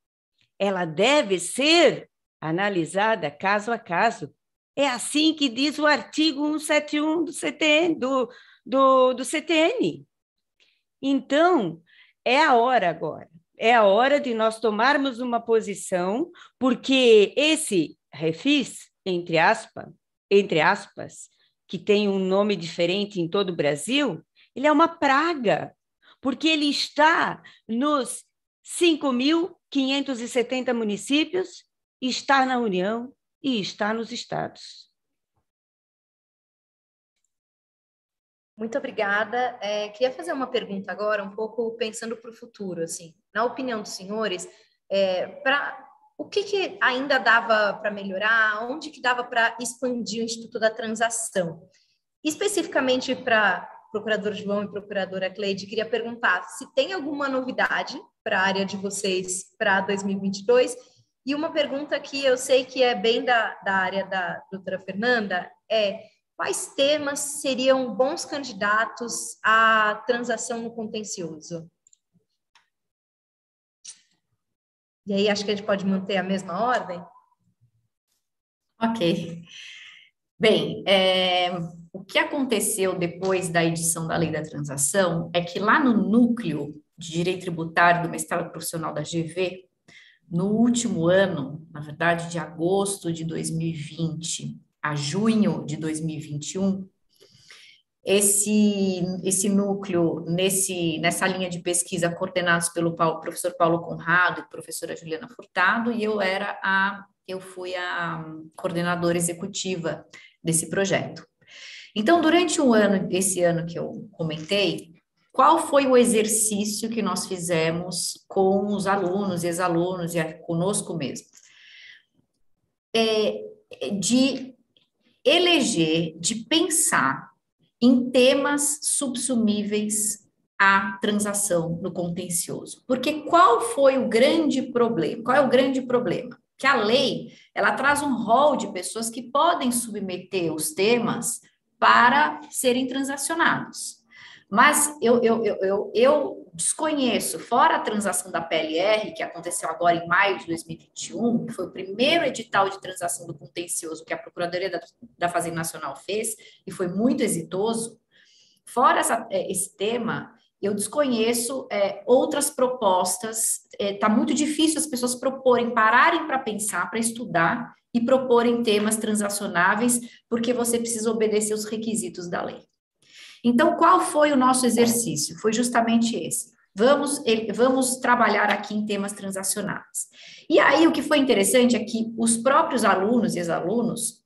ela deve ser analisada caso a caso, é assim que diz o artigo 171 do CTN. Do, do, do CTN. Então, é a hora agora. É a hora de nós tomarmos uma posição, porque esse refis, entre aspas, entre aspas, que tem um nome diferente em todo o Brasil, ele é uma praga, porque ele está nos 5.570 municípios, está na União, e está nos estados. Muito obrigada. É, queria fazer uma pergunta agora, um pouco pensando para o futuro, assim, na opinião dos senhores, é, para o que, que ainda dava para melhorar, onde que dava para expandir o Instituto da Transação? Especificamente para procurador João e procuradora Cleide, queria perguntar se tem alguma novidade para a área de vocês para 2022 e uma pergunta que eu sei que é bem da, da área da doutora Fernanda é quais temas seriam bons candidatos à transação no contencioso? E aí acho que a gente pode manter a mesma ordem? Ok. Bem, é, o que aconteceu depois da edição da lei da transação é que lá no núcleo de direito tributário do mestrado profissional da GV, no último ano, na verdade, de agosto de 2020 a junho de 2021, esse, esse núcleo, nesse, nessa linha de pesquisa, coordenados pelo Paulo, professor Paulo Conrado e professora Juliana Furtado, e eu era a, eu fui a coordenadora executiva desse projeto. Então, durante um ano, esse ano que eu comentei, qual foi o exercício que nós fizemos com os alunos ex-alunos e conosco mesmo? É, de eleger, de pensar em temas subsumíveis à transação no contencioso. Porque qual foi o grande problema? Qual é o grande problema? Que a lei, ela traz um rol de pessoas que podem submeter os temas para serem transacionados. Mas eu, eu, eu, eu, eu desconheço, fora a transação da PLR, que aconteceu agora em maio de 2021, que foi o primeiro edital de transação do contencioso que a Procuradoria da, da Fazenda Nacional fez, e foi muito exitoso, fora essa, é, esse tema, eu desconheço é, outras propostas. Está é, tá muito difícil as pessoas proporem, pararem para pensar, para estudar e proporem temas transacionáveis, porque você precisa obedecer os requisitos da lei. Então, qual foi o nosso exercício? Foi justamente esse. Vamos, vamos trabalhar aqui em temas transacionáveis. E aí, o que foi interessante é que os próprios alunos e ex-alunos,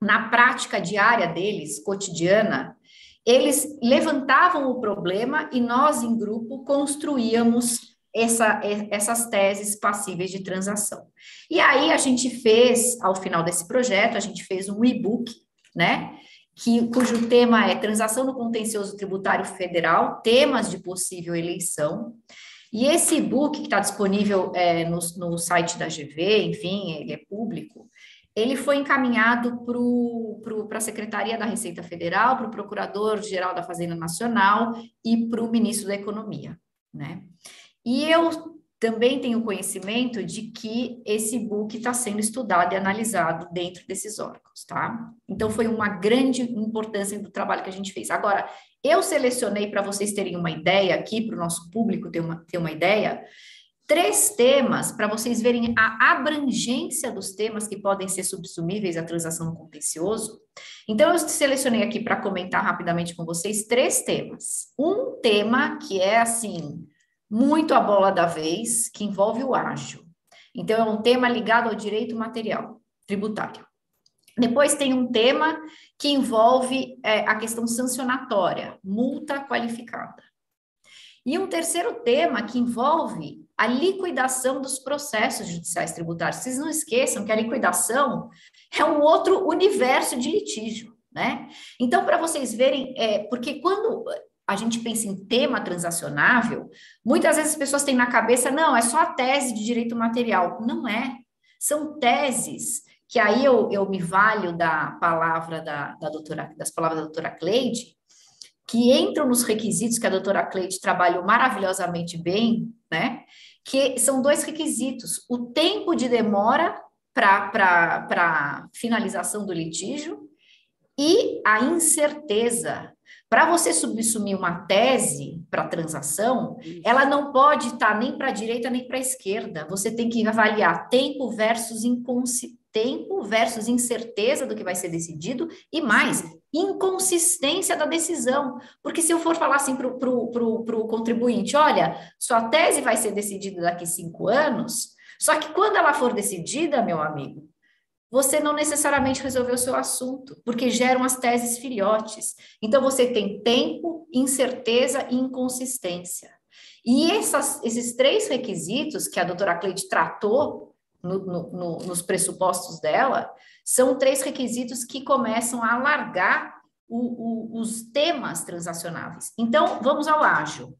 na prática diária deles, cotidiana, eles levantavam o problema e nós, em grupo, construíamos essa, essas teses passíveis de transação. E aí a gente fez, ao final desse projeto, a gente fez um e-book, né? Que, cujo tema é transação no contencioso tributário federal, temas de possível eleição. E esse e-book que está disponível é, no, no site da GV, enfim, ele é público, ele foi encaminhado para a Secretaria da Receita Federal, para o Procurador-Geral da Fazenda Nacional e para o Ministro da Economia, né? E eu também tenho conhecimento de que esse book está sendo estudado e analisado dentro desses órgãos, tá? Então, foi uma grande importância do trabalho que a gente fez. Agora, eu selecionei para vocês terem uma ideia aqui, para o nosso público ter uma, ter uma ideia, três temas para vocês verem a abrangência dos temas que podem ser subsumíveis à transação no contencioso. Então, eu selecionei aqui para comentar rapidamente com vocês três temas. Um tema que é assim, muito a bola da vez, que envolve o ágio. Então, é um tema ligado ao direito material tributário. Depois tem um tema que envolve é, a questão sancionatória, multa qualificada. E um terceiro tema que envolve a liquidação dos processos judiciais tributários. Vocês não esqueçam que a liquidação é um outro universo de litígio, né? Então, para vocês verem, é, porque quando a gente pensa em tema transacionável, muitas vezes as pessoas têm na cabeça, não, é só a tese de direito material. Não é. São teses que aí eu, eu me valho da palavra da, da doutora, das palavras da doutora Cleide, que entram nos requisitos que a doutora Cleide trabalhou maravilhosamente bem, né? Que são dois requisitos: o tempo de demora para finalização do litígio e a incerteza. Para você subsumir uma tese para transação, ela não pode estar nem para a direita nem para a esquerda. Você tem que avaliar tempo versus inconsciência tempo versus incerteza do que vai ser decidido e mais, inconsistência da decisão. Porque se eu for falar assim para o contribuinte, olha, sua tese vai ser decidida daqui cinco anos, só que quando ela for decidida, meu amigo, você não necessariamente resolveu o seu assunto, porque geram as teses filhotes. Então, você tem tempo, incerteza e inconsistência. E essas, esses três requisitos que a doutora Cleide tratou no, no, nos pressupostos dela, são três requisitos que começam a alargar o, o, os temas transacionáveis. Então, vamos ao ágil.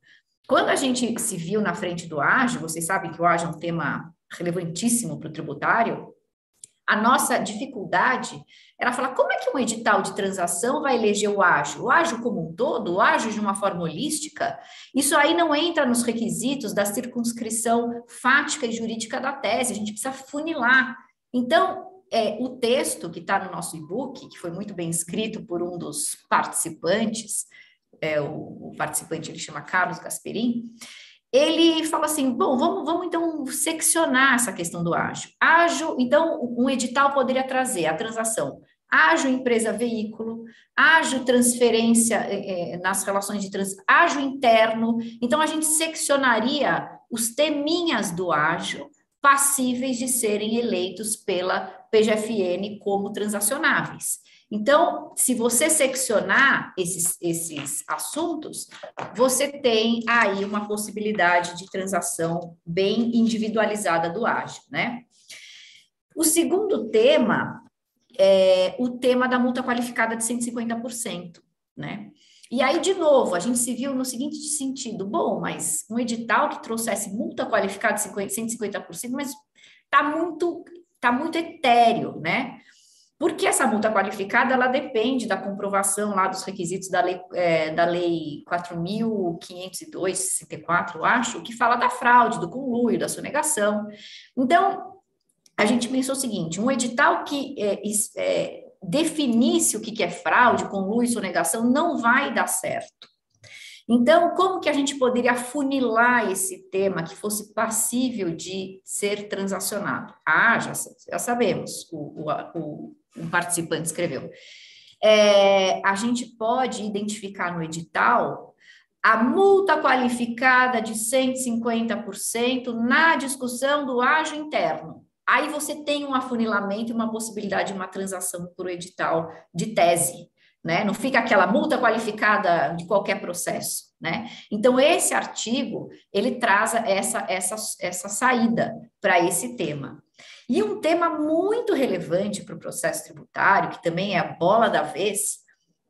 Quando a gente se viu na frente do ágil, vocês sabem que o ágil é um tema relevantíssimo para o tributário, a nossa dificuldade era falar como é que um edital de transação vai eleger o ágio? O ágio como um todo, o ágio de uma forma holística, isso aí não entra nos requisitos da circunscrição fática e jurídica da tese, a gente precisa funilar. Então, é, o texto que está no nosso e-book, que foi muito bem escrito por um dos participantes, é, o, o participante ele chama Carlos Gasperin, ele fala assim: bom, vamos, vamos então seccionar essa questão do ágio. Ágio, então, um edital poderia trazer a transação ágio empresa veículo, ágio transferência é, nas relações de trans, ágio interno. Então, a gente seccionaria os teminhas do ágio passíveis de serem eleitos pela PGFN como transacionáveis. Então, se você seccionar esses, esses assuntos, você tem aí uma possibilidade de transação bem individualizada do ágil, né? O segundo tema é o tema da multa qualificada de 150%, né? E aí, de novo, a gente se viu no seguinte sentido: bom, mas um edital que trouxesse multa qualificada de 150%, mas está muito está muito etéreo, né? Porque essa multa qualificada, ela depende da comprovação lá dos requisitos da lei, é, da lei 4.502, eu acho, que fala da fraude, do conluio, da sonegação. Então, a gente pensou o seguinte, um edital que é, é, definisse o que é fraude, conluio sonegação não vai dar certo. Então, como que a gente poderia afunilar esse tema que fosse passível de ser transacionado? Ah, já, já sabemos, o, o, um participante escreveu. É, a gente pode identificar no edital a multa qualificada de 150% na discussão do ágio interno. Aí você tem um afunilamento e uma possibilidade de uma transação por edital de tese né? Não fica aquela multa qualificada de qualquer processo, né? Então esse artigo ele traz essa essa essa saída para esse tema. E um tema muito relevante para o processo tributário, que também é a bola da vez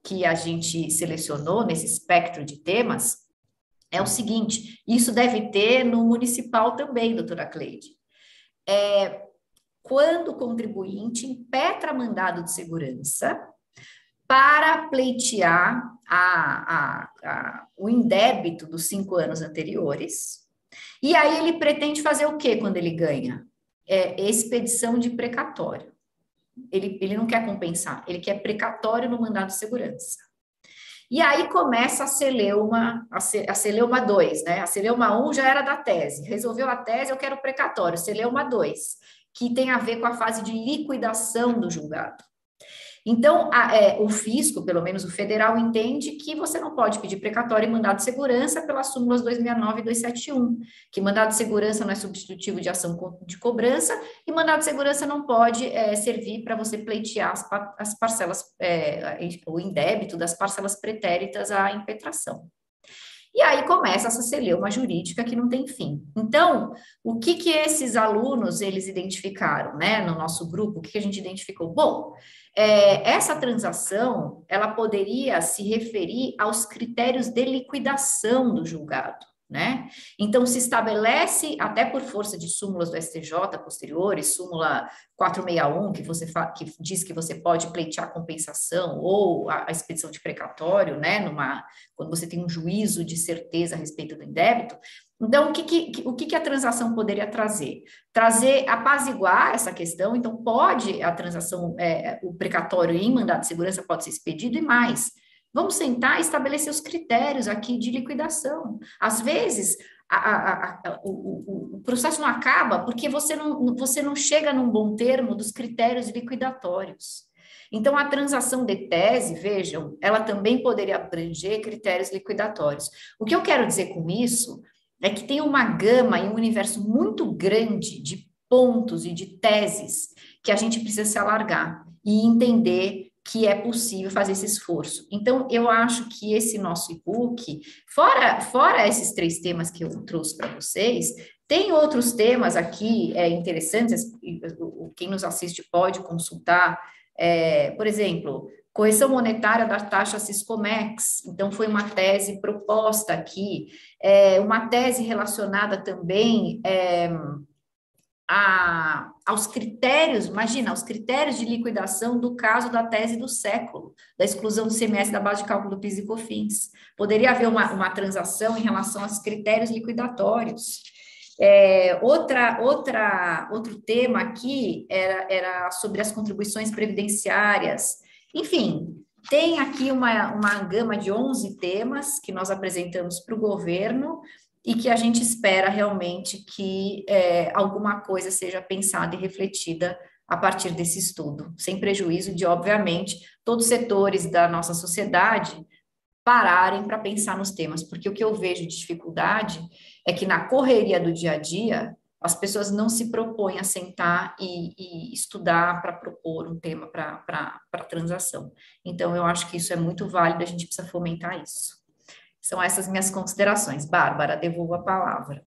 que a gente selecionou nesse espectro de temas, é o seguinte: isso deve ter no municipal também, doutora Cleide. É, quando o contribuinte impetra mandado de segurança, para pleitear a, a, a, o indébito dos cinco anos anteriores. E aí ele pretende fazer o que quando ele ganha? É expedição de precatório. Ele, ele não quer compensar, ele quer precatório no mandado de segurança. E aí começa a celeuma, a celeuma 2, né? A celeuma 1 já era da tese. Resolveu a tese, eu quero precatório. Celeuma 2, que tem a ver com a fase de liquidação do julgado. Então, a, é, o fisco, pelo menos o federal, entende que você não pode pedir precatório e mandado de segurança pelas súmulas 269 e 271, que mandado de segurança não é substitutivo de ação de cobrança e mandado de segurança não pode é, servir para você pleitear as, as parcelas, é, o indébito das parcelas pretéritas à impetração. E aí começa essa celeuma jurídica que não tem fim. Então, o que que esses alunos eles identificaram, né, no nosso grupo? O que, que a gente identificou? Bom, é, essa transação ela poderia se referir aos critérios de liquidação do julgado. Né? Então, se estabelece, até por força de súmulas do STJ posteriores, súmula 461, que, você que diz que você pode pleitear compensação ou a, a, expedição de precatório, né? Numa, quando você tem um juízo de certeza a respeito do indébito. Então, o que, que, o que, que a transação poderia trazer? Trazer, apaziguar essa questão, então pode a transação, é, o precatório em mandado de segurança pode ser expedido e mais Vamos sentar e estabelecer os critérios aqui de liquidação. Às vezes, a, a, a, o, o, processo não acaba porque você não, você não chega num bom termo dos critérios liquidatórios. Então, a transação de tese, vejam, ela também poderia abranger critérios liquidatórios. O que eu quero dizer com isso é que tem uma gama e um universo muito grande de pontos e de teses que a gente precisa se alargar e entender que é possível fazer esse esforço. Então, eu acho que esse nosso e-book, fora, fora esses três temas que eu trouxe para vocês, tem outros temas aqui é, interessantes, quem nos assiste pode consultar, é, por exemplo, correção monetária da taxa Ciscomex, então foi uma tese proposta aqui, é, uma tese relacionada também é, a, aos critérios, imagina, aos critérios de liquidação do caso da tese do século, da exclusão do semestre da base de cálculo do PIS e COFINS. Poderia haver uma, uma transação em relação aos critérios liquidatórios. É, outra, outra, outro tema aqui era, era sobre as contribuições previdenciárias. Enfim, tem aqui uma, uma gama de 11 temas que nós apresentamos para o governo, e que a gente espera realmente que é, alguma coisa seja pensada e refletida a partir desse estudo, sem prejuízo de, obviamente, todos os setores da nossa sociedade pararem para pensar nos temas, porque o que eu vejo de dificuldade é que na correria do dia a dia as pessoas não se propõem a sentar e, e estudar para propor um tema para a transação. Então, eu acho que isso é muito válido, a gente precisa fomentar isso. São essas minhas considerações. Bárbara, devolvo a palavra.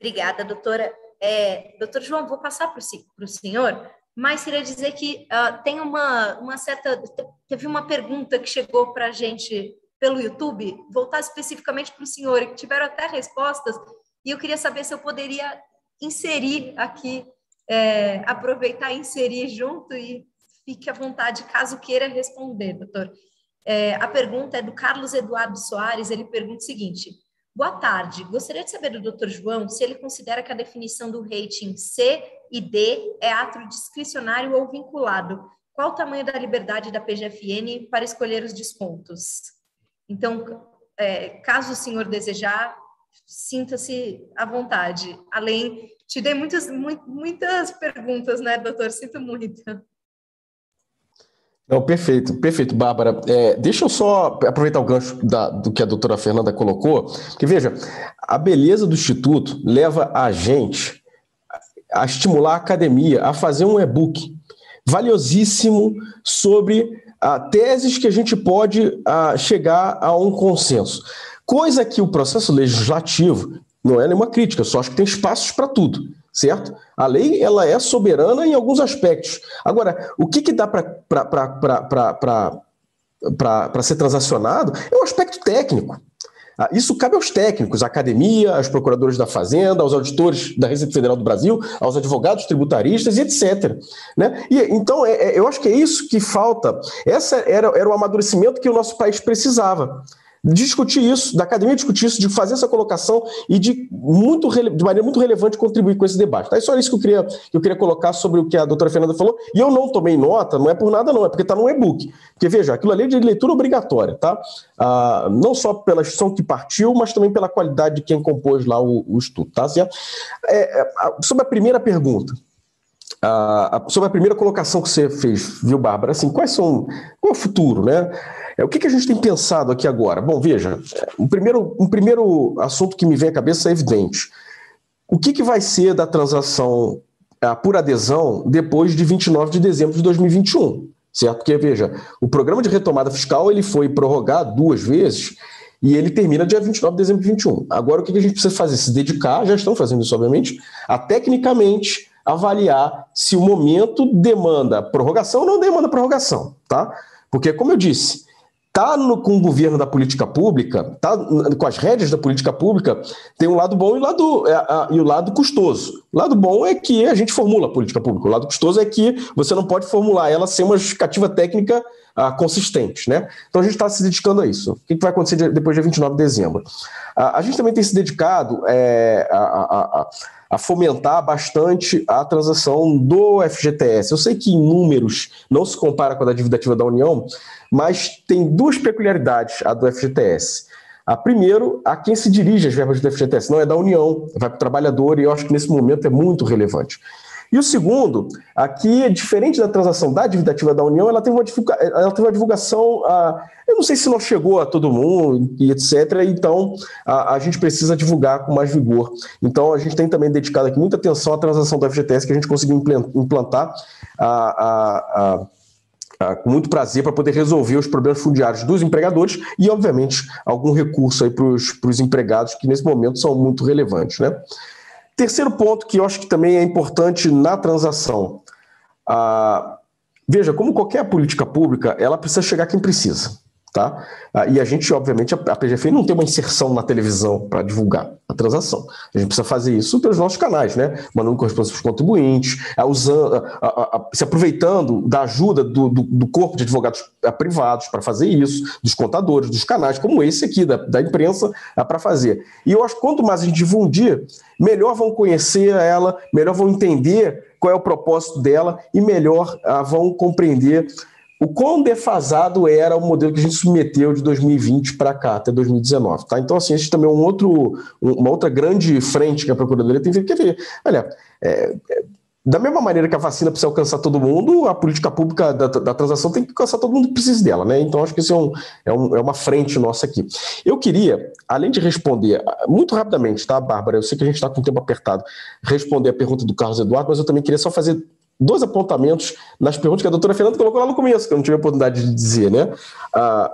Obrigada, doutora. É, doutor João, vou passar para o senhor, mas queria dizer que uh, tem uma, uma certa. Teve uma pergunta que chegou para a gente pelo YouTube, voltar especificamente para o senhor, que tiveram até respostas, e eu queria saber se eu poderia inserir aqui é, aproveitar e inserir junto e fique à vontade caso queira responder, doutor. É, a pergunta é do Carlos Eduardo Soares, ele pergunta o seguinte: Boa tarde, gostaria de saber do Dr. João se ele considera que a definição do rating C e D é ato discricionário ou vinculado. Qual o tamanho da liberdade da PGFN para escolher os descontos? Então, é, caso o senhor desejar, sinta-se à vontade. Além, te dei muitas, muitas perguntas, né, doutor? Sinto muito. Não, perfeito, perfeito, Bárbara. É, deixa eu só aproveitar o gancho da, do que a doutora Fernanda colocou, porque veja, a beleza do Instituto leva a gente a estimular a academia a fazer um e-book valiosíssimo sobre ah, teses que a gente pode ah, chegar a um consenso. Coisa que o processo legislativo não é nenhuma crítica, só acho que tem espaços para tudo certo? A lei ela é soberana em alguns aspectos. Agora, o que, que dá para ser transacionado é o aspecto técnico. Ah, isso cabe aos técnicos, à academia, aos procuradores da Fazenda, aos auditores da Receita Federal do Brasil, aos advogados tributaristas e etc. Né? E, então, é, é, eu acho que é isso que falta. Essa era, era o amadurecimento que o nosso país precisava discutir isso, da academia discutir isso, de fazer essa colocação e de, muito, de maneira muito relevante contribuir com esse debate. Tá? É só isso que eu, queria, que eu queria colocar sobre o que a doutora Fernanda falou. E eu não tomei nota, não é por nada, não, é porque está no e-book. Porque, veja, aquilo ali é de leitura obrigatória, tá? Ah, não só pela instituição que partiu, mas também pela qualidade de quem compôs lá o, o estudo, tá? É, é, sobre a primeira pergunta. Ah, sobre a primeira colocação que você fez, viu, Bárbara? Assim, quais são. Qual é o futuro, né? É, o que, que a gente tem pensado aqui agora? Bom, veja, um primeiro, um primeiro assunto que me vem à cabeça é evidente. O que, que vai ser da transação uh, por adesão depois de 29 de dezembro de 2021? Certo? Porque, veja, o programa de retomada fiscal ele foi prorrogado duas vezes e ele termina dia 29 de dezembro de 2021. Agora, o que, que a gente precisa fazer? Se dedicar, já estão fazendo isso, obviamente, a tecnicamente avaliar se o momento demanda prorrogação ou não demanda prorrogação, tá? Porque, como eu disse, tá no, com o governo da política pública, tá com as rédeas da política pública, tem um lado bom e o lado, é, a, e o lado custoso. O lado bom é que a gente formula a política pública, o lado custoso é que você não pode formular ela sem uma justificativa técnica ah, consistente. Né? Então a gente está se dedicando a isso. O que, vai acontecer depois de 29 de dezembro? Ah, a gente também tem se dedicado é, a, a, a fomentar bastante a transação do FGTS. Eu sei que em números não se compara com a da dívida ativa da União, mas tem duas peculiaridades a do FGTS. A primeiro, a quem se dirige as verbas do FGTS, não é da União, vai para o trabalhador, e eu acho que nesse momento é muito relevante. E o segundo, aqui, diferente da transação da dívida ativa da União, ela tem uma, divulga ela tem uma divulgação, a, eu não sei se não chegou a todo mundo e etc. Então, a, a, gente precisa divulgar com mais vigor. Então, a gente tem também dedicado aqui muita atenção à transação do FGTS que a gente conseguiu implantar com muito prazer para poder resolver os problemas fundiários dos empregadores e, obviamente, algum recurso aí para os empregados que nesse momento são muito relevantes. Né? Terceiro ponto que eu acho que também é importante na transação. Ah, veja, como qualquer política pública, ela precisa chegar quem precisa. Tá? Ah, e a gente, obviamente, a PGF não tem uma inserção na televisão para divulgar a transação. A gente precisa fazer isso pelos nossos canais, né? Mandando correspondência para os contribuintes, ah, usando, ah, se aproveitando da ajuda do, do, do corpo de advogados privados para fazer isso, dos contadores, dos canais, como esse aqui, da, da imprensa, para fazer. E eu acho que quanto mais a gente difundir, melhor vão conhecer ela, melhor vão entender qual é o propósito dela e melhor vão compreender o quão defasado era o modelo que a gente submeteu de 2020 para cá, até 2019. Tá? Então, assim, esse também é um outro, uma outra grande frente que a Procuradoria tem que ver. Olha, é, é, da mesma maneira que a vacina precisa alcançar todo mundo, a política pública da, da transação tem que alcançar todo mundo que precisa dela. Né? Então, acho que isso é, um, é, um, é uma frente nossa aqui. Eu queria, além de responder, muito rapidamente, tá, Bárbara? Eu sei que a gente está com o tempo apertado, responder a pergunta do Carlos Eduardo, mas eu também queria só fazer dois apontamentos nas perguntas que a doutora Fernanda colocou lá no começo, que eu não tive a oportunidade de dizer, né? Ah,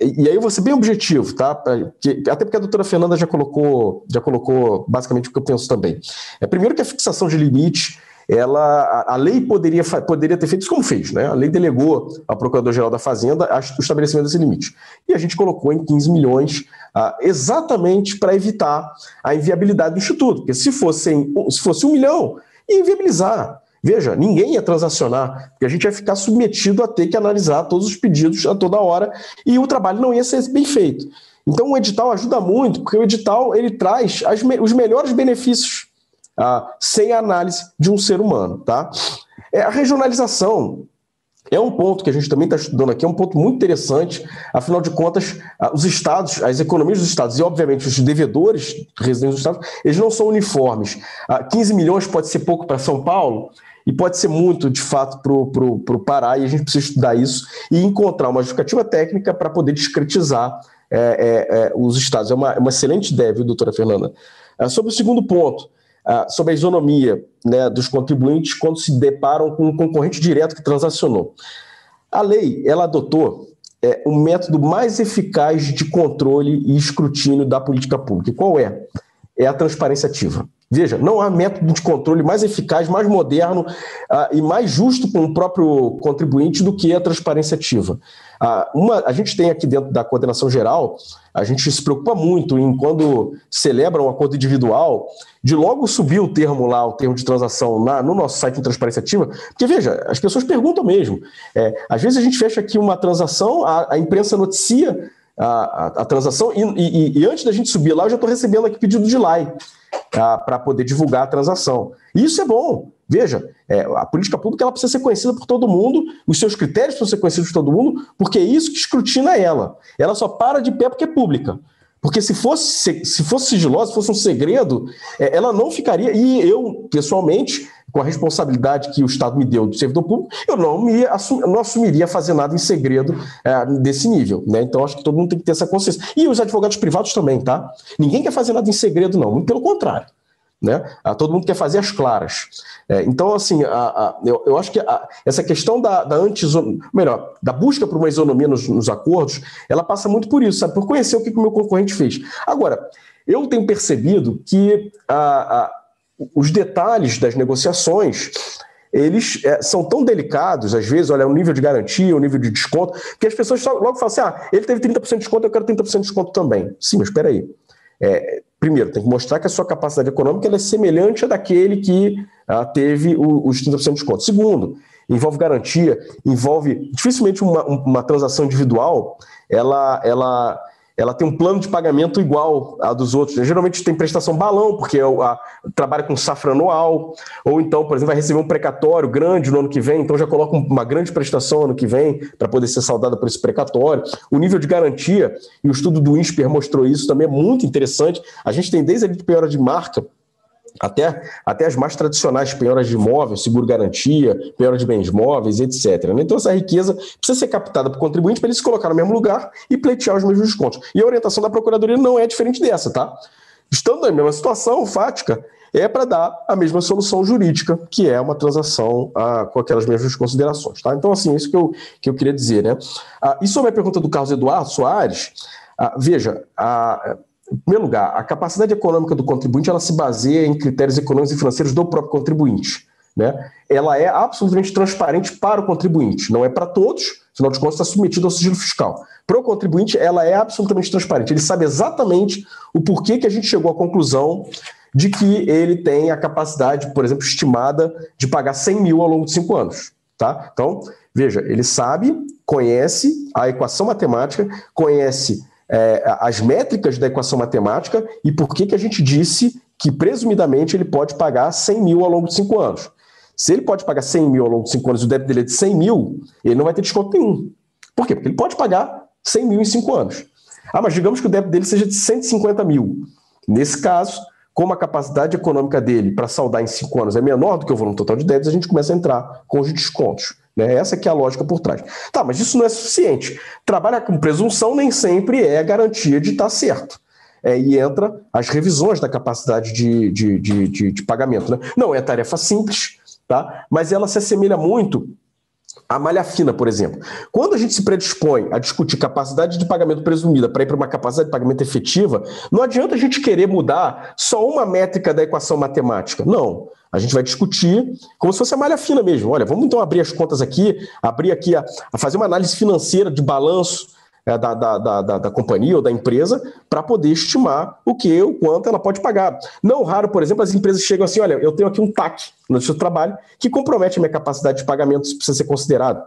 e aí eu vou ser bem objetivo, tá? Até porque a doutora Fernanda já colocou, já colocou basicamente o que eu penso também. É primeiro que a fixação de limite, ela, a, a lei poderia, poderia ter feito isso como fez, né? A lei delegou ao Procurador-Geral da Fazenda o estabelecimento desse limite. E a gente colocou em 15 milhões ah, exatamente para evitar a inviabilidade do Instituto. Porque se fosse, se fosse um milhão, e inviabilizar. Veja, ninguém ia transacionar, porque a gente ia ficar submetido a ter que analisar todos os pedidos a toda hora e o trabalho não ia ser bem feito. Então o edital ajuda muito, porque o edital ele traz as, os melhores benefícios ah, sem análise de um ser humano. Tá? É, a regionalização é um ponto que a gente também está estudando aqui, é um ponto muito interessante. Afinal de contas, ah, os estados, as economias dos estados e, obviamente, os devedores residentes dos estados, eles não são uniformes. 15 ah, milhões pode ser pouco para São Paulo, e pode ser muito, de fato, para o Pará, e a gente precisa estudar isso e encontrar uma justificativa técnica para poder discretizar é, é, é, os estados. É uma, é uma excelente ideia, viu, doutora Fernanda? É, sobre o segundo ponto, é, sobre a isonomia né, dos contribuintes quando se deparam com um concorrente direto que transacionou. A lei, ela adotou é, método mais eficaz de controle e escrutínio da política pública. Qual é? É a transparência ativa. Veja, não há método de controle mais eficaz, mais moderno uh, e mais justo com o próprio contribuinte do que a transparência ativa. Uh, uma, a gente tem aqui dentro da coordenação geral, a gente se preocupa muito em quando celebra um acordo individual, de logo subir o termo lá, o termo de transação na, no nosso site de transparência ativa, porque veja, as pessoas perguntam mesmo. É, às vezes a gente fecha aqui uma transação, a, a imprensa noticia a, a, transação e, e, e, antes da gente subir lá, eu já estou recebendo aqui pedido de like para poder divulgar a transação. E isso é bom. Veja, é, a política pública ela precisa ser conhecida por todo mundo, os seus critérios precisam ser conhecidos por todo mundo, porque é isso que escrutina ela. Ela só para de pé porque é pública. Porque se fosse, se fosse sigilosa, se fosse um segredo, é, ela não ficaria. E eu, pessoalmente, com a responsabilidade que o Estado me deu de servidor público, eu não, me assum, não assumiria fazer nada em segredo é, desse nível. Né? Então, acho que todo mundo tem que ter essa consciência. E os advogados privados também, tá? Ninguém quer fazer nada em segredo, não. Muito pelo contrário. Né? Ah, todo mundo quer fazer as claras. É, então, assim, a, a, eu, eu, acho que a, essa questão da, da melhor, da busca por uma isonomia nos, nos, acordos, ela passa muito por isso, sabe? Por conhecer o que, que o meu concorrente fez. Agora, eu tenho percebido que a, os detalhes das negociações eles é, são tão delicados, às vezes, olha, o nível de garantia, o nível de desconto, que as pessoas logo falam assim: ah, ele teve 30% de desconto, eu quero 30% de desconto também. Sim, mas espera aí. É, primeiro, tem que mostrar que a sua capacidade econômica é semelhante à daquele que ah, teve o, os 30% de desconto. Segundo, envolve garantia, envolve dificilmente uma, uma transação individual, ela, ela ela tem um plano de pagamento igual a dos outros. Geralmente tem prestação balão, porque é a, trabalha com safra anual, ou então, por exemplo, vai receber um precatório grande no ano que vem, então já coloca uma grande prestação ano que vem para poder ser saldada por esse precatório. O nível de garantia, e o estudo do INSPER mostrou isso também, é muito interessante. A gente tem desde a de penhora de marca, até, até as mais tradicionais, penhoras de imóveis, seguro-garantia, penhora de bens móveis, etc. Né? Então, essa riqueza precisa ser captada para o contribuinte para ele se colocar no mesmo lugar e pleitear os mesmos descontos. E a orientação da Procuradoria não é diferente dessa, tá? Estando na mesma situação fática, é para dar a mesma solução jurídica, que é uma transação ah, com aquelas mesmas considerações. Tá? Então, assim, isso que eu, que eu queria dizer. Né? Ah, e sobre a pergunta do Carlos Eduardo Soares, ah, veja, a em primeiro lugar, a capacidade econômica do contribuinte ela se baseia em critérios econômicos e financeiros do próprio contribuinte. Né? Ela é absolutamente transparente para o contribuinte, não é para todos, afinal de contas está submetido ao sigilo fiscal. Para o contribuinte, ela é absolutamente transparente, ele sabe exatamente o porquê que a gente chegou à conclusão de que ele tem a capacidade, por exemplo, estimada de pagar 100 mil ao longo de cinco anos. Tá? Então, veja, ele sabe, conhece a equação matemática, conhece é, as métricas da equação matemática e por que, que a gente disse que, presumidamente, ele pode pagar 100 mil ao longo de cinco anos. Se ele pode pagar 100 mil ao longo de cinco anos e o débito dele é de 100 mil, ele não vai ter desconto nenhum. Por quê? Porque ele pode pagar 100 mil em cinco anos. Ah, mas digamos que o débito dele seja de 150 mil. Nesse caso, como a capacidade econômica dele para saldar em cinco anos é menor do que o volume total de débitos, a gente começa a entrar com os descontos. Né? Essa que é a lógica por trás. Tá, mas isso não é suficiente. Trabalhar com presunção nem sempre é garantia de estar tá certo. É, e entra as revisões da capacidade de, de, de, de, de pagamento. Né? Não é tarefa simples, tá? mas ela se assemelha muito a malha fina, por exemplo. Quando a gente se predispõe a discutir capacidade de pagamento presumida para ir para uma capacidade de pagamento efetiva, não adianta a gente querer mudar só uma métrica da equação matemática. Não. A gente vai discutir como se fosse a malha fina mesmo. Olha, vamos então abrir as contas aqui, abrir aqui a, a fazer uma análise financeira de balanço da, da, da, da, companhia ou da empresa para poder estimar o que, o quanto ela pode pagar. Não raro, por exemplo, as empresas chegam assim: olha, eu tenho aqui um TAC no seu trabalho que compromete a minha capacidade de pagamento, isso precisa ser considerado.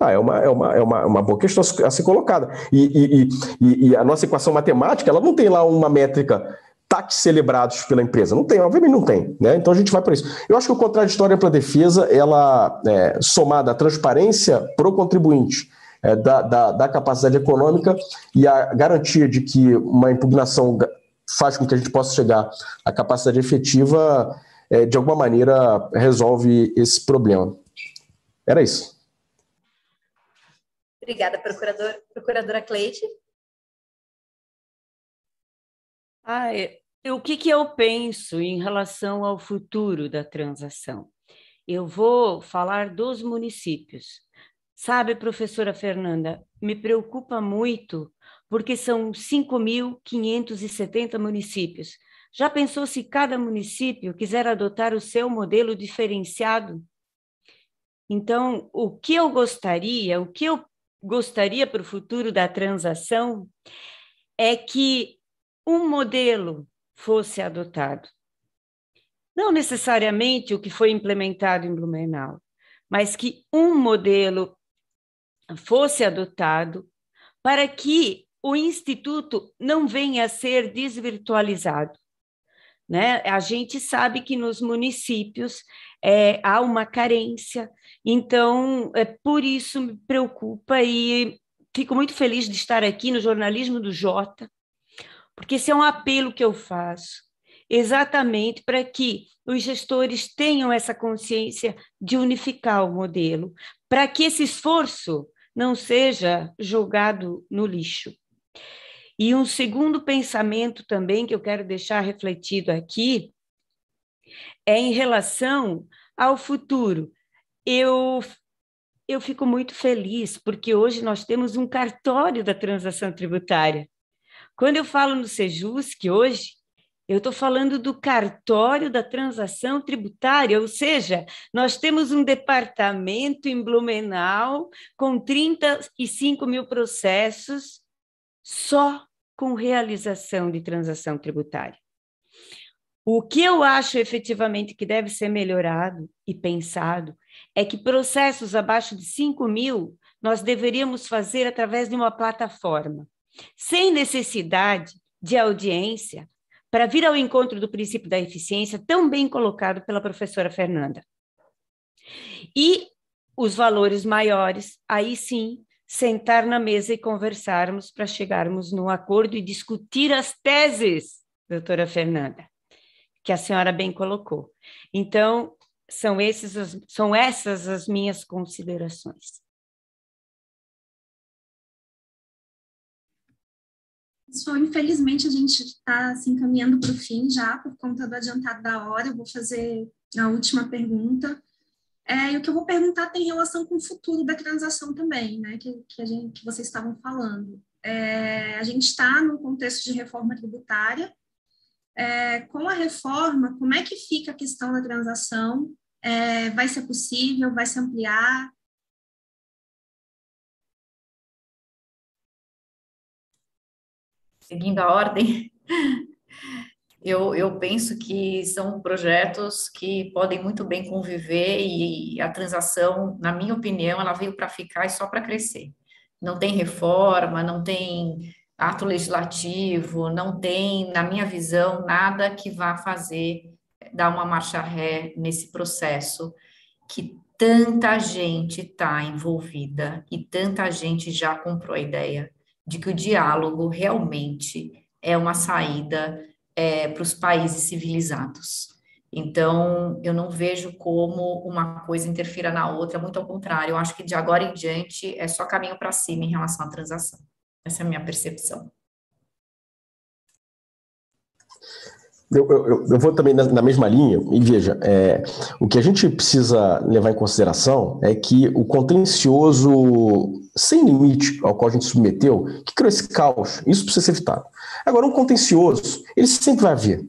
Ah, é uma, é uma, é uma, uma boa questão a ser colocada. E, e, e, e a nossa equação matemática, ela não tem lá uma métrica taques celebrados pela empresa. Não tem, obviamente não tem. Né? Então a gente vai para isso. Eu acho que o contraditório para a defesa, ela, é, somada à transparência para o contribuinte, é, da, da, da, capacidade econômica e a garantia de que uma impugnação faz com que a gente possa chegar à capacidade efetiva, é, de alguma maneira resolve esse problema. Era isso. Obrigada, procurador, procuradora Cleide. Ah, é, o que, que eu penso em relação ao futuro da transação? Eu vou falar dos municípios. Sabe, professora Fernanda, me preocupa muito porque são 5.570 municípios. Já pensou se cada município quiser adotar o seu modelo diferenciado? Então, o que eu gostaria, o que eu gostaria para o futuro da transação é que um modelo fosse adotado. Não necessariamente o que foi implementado em Blumenau, mas que um modelo fosse adotado para que o instituto não venha a ser desvirtualizado. Né? A gente sabe que nos municípios é, há uma carência, então é por isso me preocupa e fico muito feliz de estar aqui no jornalismo do Jota, porque esse é um apelo que eu faço, exatamente para que os gestores tenham essa consciência de unificar o modelo, para que esse esforço não seja jogado no lixo. E um segundo pensamento também que eu quero deixar refletido aqui é em relação ao futuro. Eu eu fico muito feliz porque hoje nós temos um cartório da transação tributária. Quando eu falo no Sejusc hoje, eu estou falando do cartório da transação tributária, ou seja, nós temos um departamento em Blumenau com 35 mil processos só com realização de transação tributária. O que eu acho efetivamente que deve ser melhorado e pensado é que processos abaixo de 5 mil nós deveríamos fazer através de uma plataforma, sem necessidade de audiência, para vir ao encontro do princípio da eficiência, tão bem colocado pela professora Fernanda. E os valores maiores, aí sim, sentar na mesa e conversarmos para chegarmos num acordo e discutir as teses, doutora Fernanda, que a senhora bem colocou. Então, são, esses são essas as minhas considerações. Infelizmente a gente está se encaminhando para o fim já, por conta do adiantado da hora. Eu vou fazer a última pergunta. É, e o que eu vou perguntar tem relação com o futuro da transação também, né, que, que, gente, que vocês estavam falando. É, a gente está num contexto de reforma tributária. É, com a reforma, como é que fica a questão da transação? É, vai ser possível? Vai se ampliar? Seguindo a ordem, eu, eu penso que são projetos que podem muito bem conviver e a transação, na minha opinião, ela veio para ficar e só para crescer. Não tem reforma, não tem ato legislativo, não tem, na minha visão, nada que vá fazer dar uma marcha ré nesse processo que tanta gente está envolvida e tanta gente já comprou a ideia de que o diálogo realmente é uma saída é, para os países civilizados. Então, eu não vejo como uma coisa interfira na outra, muito ao contrário, eu acho que de agora em diante é só caminho para cima em relação à transação. Essa é a minha percepção. Eu, eu, eu, vou também na, na, mesma linha, e veja, é, o que a gente precisa levar em consideração é que o contencioso sem limite ao qual a gente submeteu, que criou esse caos, isso precisa ser evitado. Agora, um contencioso, ele sempre vai haver.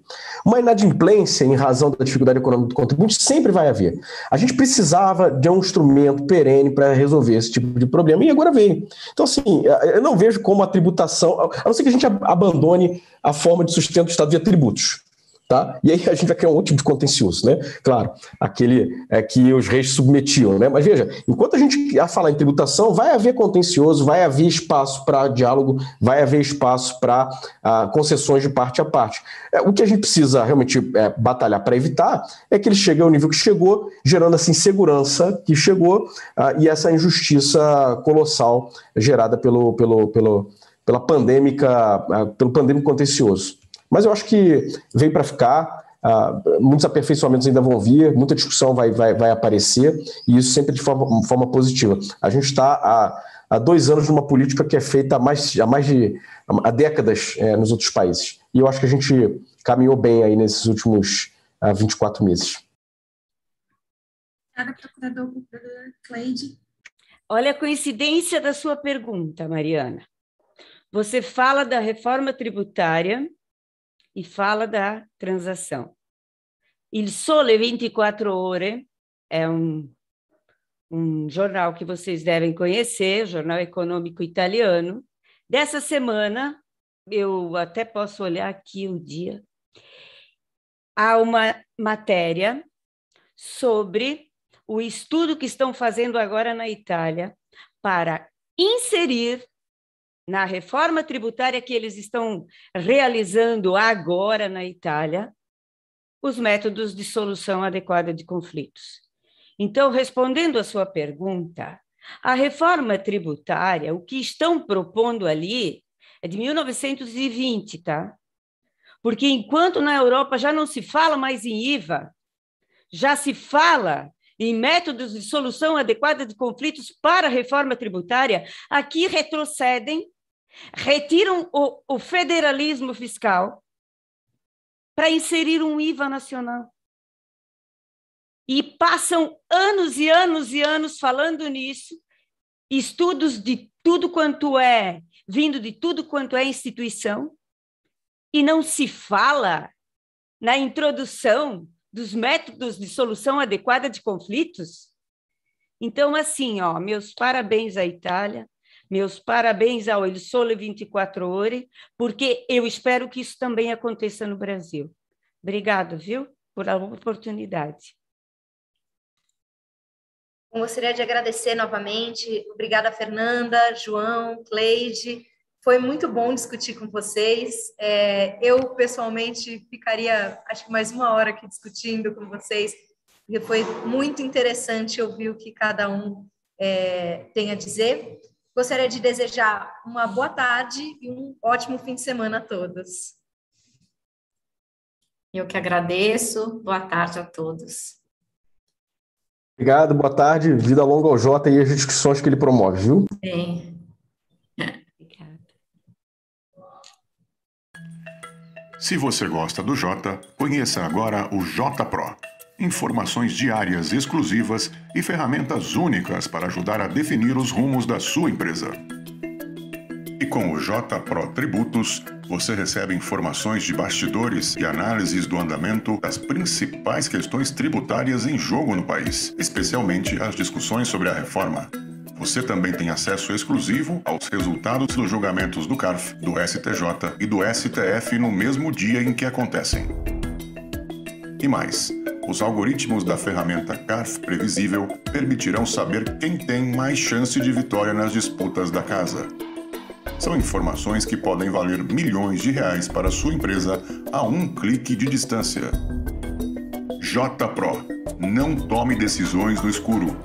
Uma inadimplência em razão da dificuldade econômica do contribuinte sempre vai haver. A gente precisava de um instrumento perene para resolver esse tipo de problema e agora veio. Então, assim, eu não vejo como a tributação, a não ser que a gente abandone a forma de sustento do Estado via tributos. Tá? E aí a gente vai criar um outro tipo de contencioso, né? Claro, aquele é, que os reis submetiam, né? Mas veja, enquanto a gente a falar em tributação, vai haver contencioso, vai haver espaço para diálogo, vai haver espaço para ah, concessões de parte a parte. É, o que a gente precisa realmente é, batalhar para evitar é que ele chegue ao nível que chegou, gerando essa insegurança que chegou ah, e essa injustiça colossal gerada pelo, pelo, pelo, pela pandêmica, ah, pelo pandêmico contencioso. Mas eu acho que veio para ficar. Uh, muitos aperfeiçoamentos ainda vão vir, muita discussão vai, vai, vai aparecer, e isso sempre de forma, forma positiva. A gente está há, há dois anos numa política que é feita há mais, há mais de há décadas é, nos outros países. E eu acho que a gente caminhou bem aí nesses últimos uh, ah, 24 meses. Obrigada, procurador Cleide. Olha a coincidência da sua pergunta, Mariana. Você fala da reforma tributária e fala da transação. Il Sole 24 Ore é um, um jornal que vocês devem conhecer, jornal econômico italiano. Dessa semana, eu até posso olhar aqui o dia, há uma matéria sobre o estudo que estão fazendo agora na Itália para inserir na reforma tributária que eles estão realizando agora na Itália, os métodos de solução adequada de conflitos. Então, respondendo à sua pergunta, a reforma tributária, o que estão propondo ali é de 1920, tá? Porque enquanto na Europa já não se fala mais em IVA, já se fala em métodos de solução adequada de conflitos para a reforma tributária, aqui retrocedem retiram o, o federalismo fiscal para inserir um IVA nacional. E passam anos e anos e anos falando nisso, estudos de tudo quanto é, vindo de tudo quanto é instituição, e não se fala na introdução dos métodos de solução adequada de conflitos. Então, assim, ó, meus parabéns à Itália, meus parabéns ao Il Sole 24 Ore, porque eu espero que isso também aconteça no Brasil. Obrigado, viu, por a oportunidade. Gostaria de agradecer novamente. Obrigada, Fernanda, João, Cleide. Foi muito bom discutir com vocês. É, eu, pessoalmente, ficaria, acho que mais uma hora aqui discutindo com vocês, porque foi muito interessante ouvir o que cada um é, tem a dizer. Gostaria de desejar uma boa tarde e um ótimo fim de semana a todos. Eu que agradeço. Boa tarde a todos. Obrigado, boa tarde. Vida longa ao Jota e as discussões que ele promove, viu? Sim. Se você gosta do Jota, conheça agora o Jota Pro informações diárias exclusivas e ferramentas únicas para ajudar a definir os rumos da sua empresa. E com o J Pro Tributos, você recebe informações de bastidores e análises do andamento das principais questões tributárias em jogo no país, especialmente as discussões sobre a reforma. Você também tem acesso exclusivo aos resultados dos julgamentos do CARF, do STJ e do STF no mesmo dia em que acontecem. E mais, os algoritmos da ferramenta CARF Previsível permitirão saber quem tem mais chance de vitória nas disputas da casa. São informações que podem valer milhões de reais para sua empresa a um clique de distância. JPro. Não tome decisões no escuro.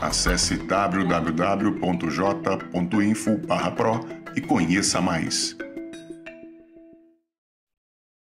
Acesse www.j.info/pro e conheça mais.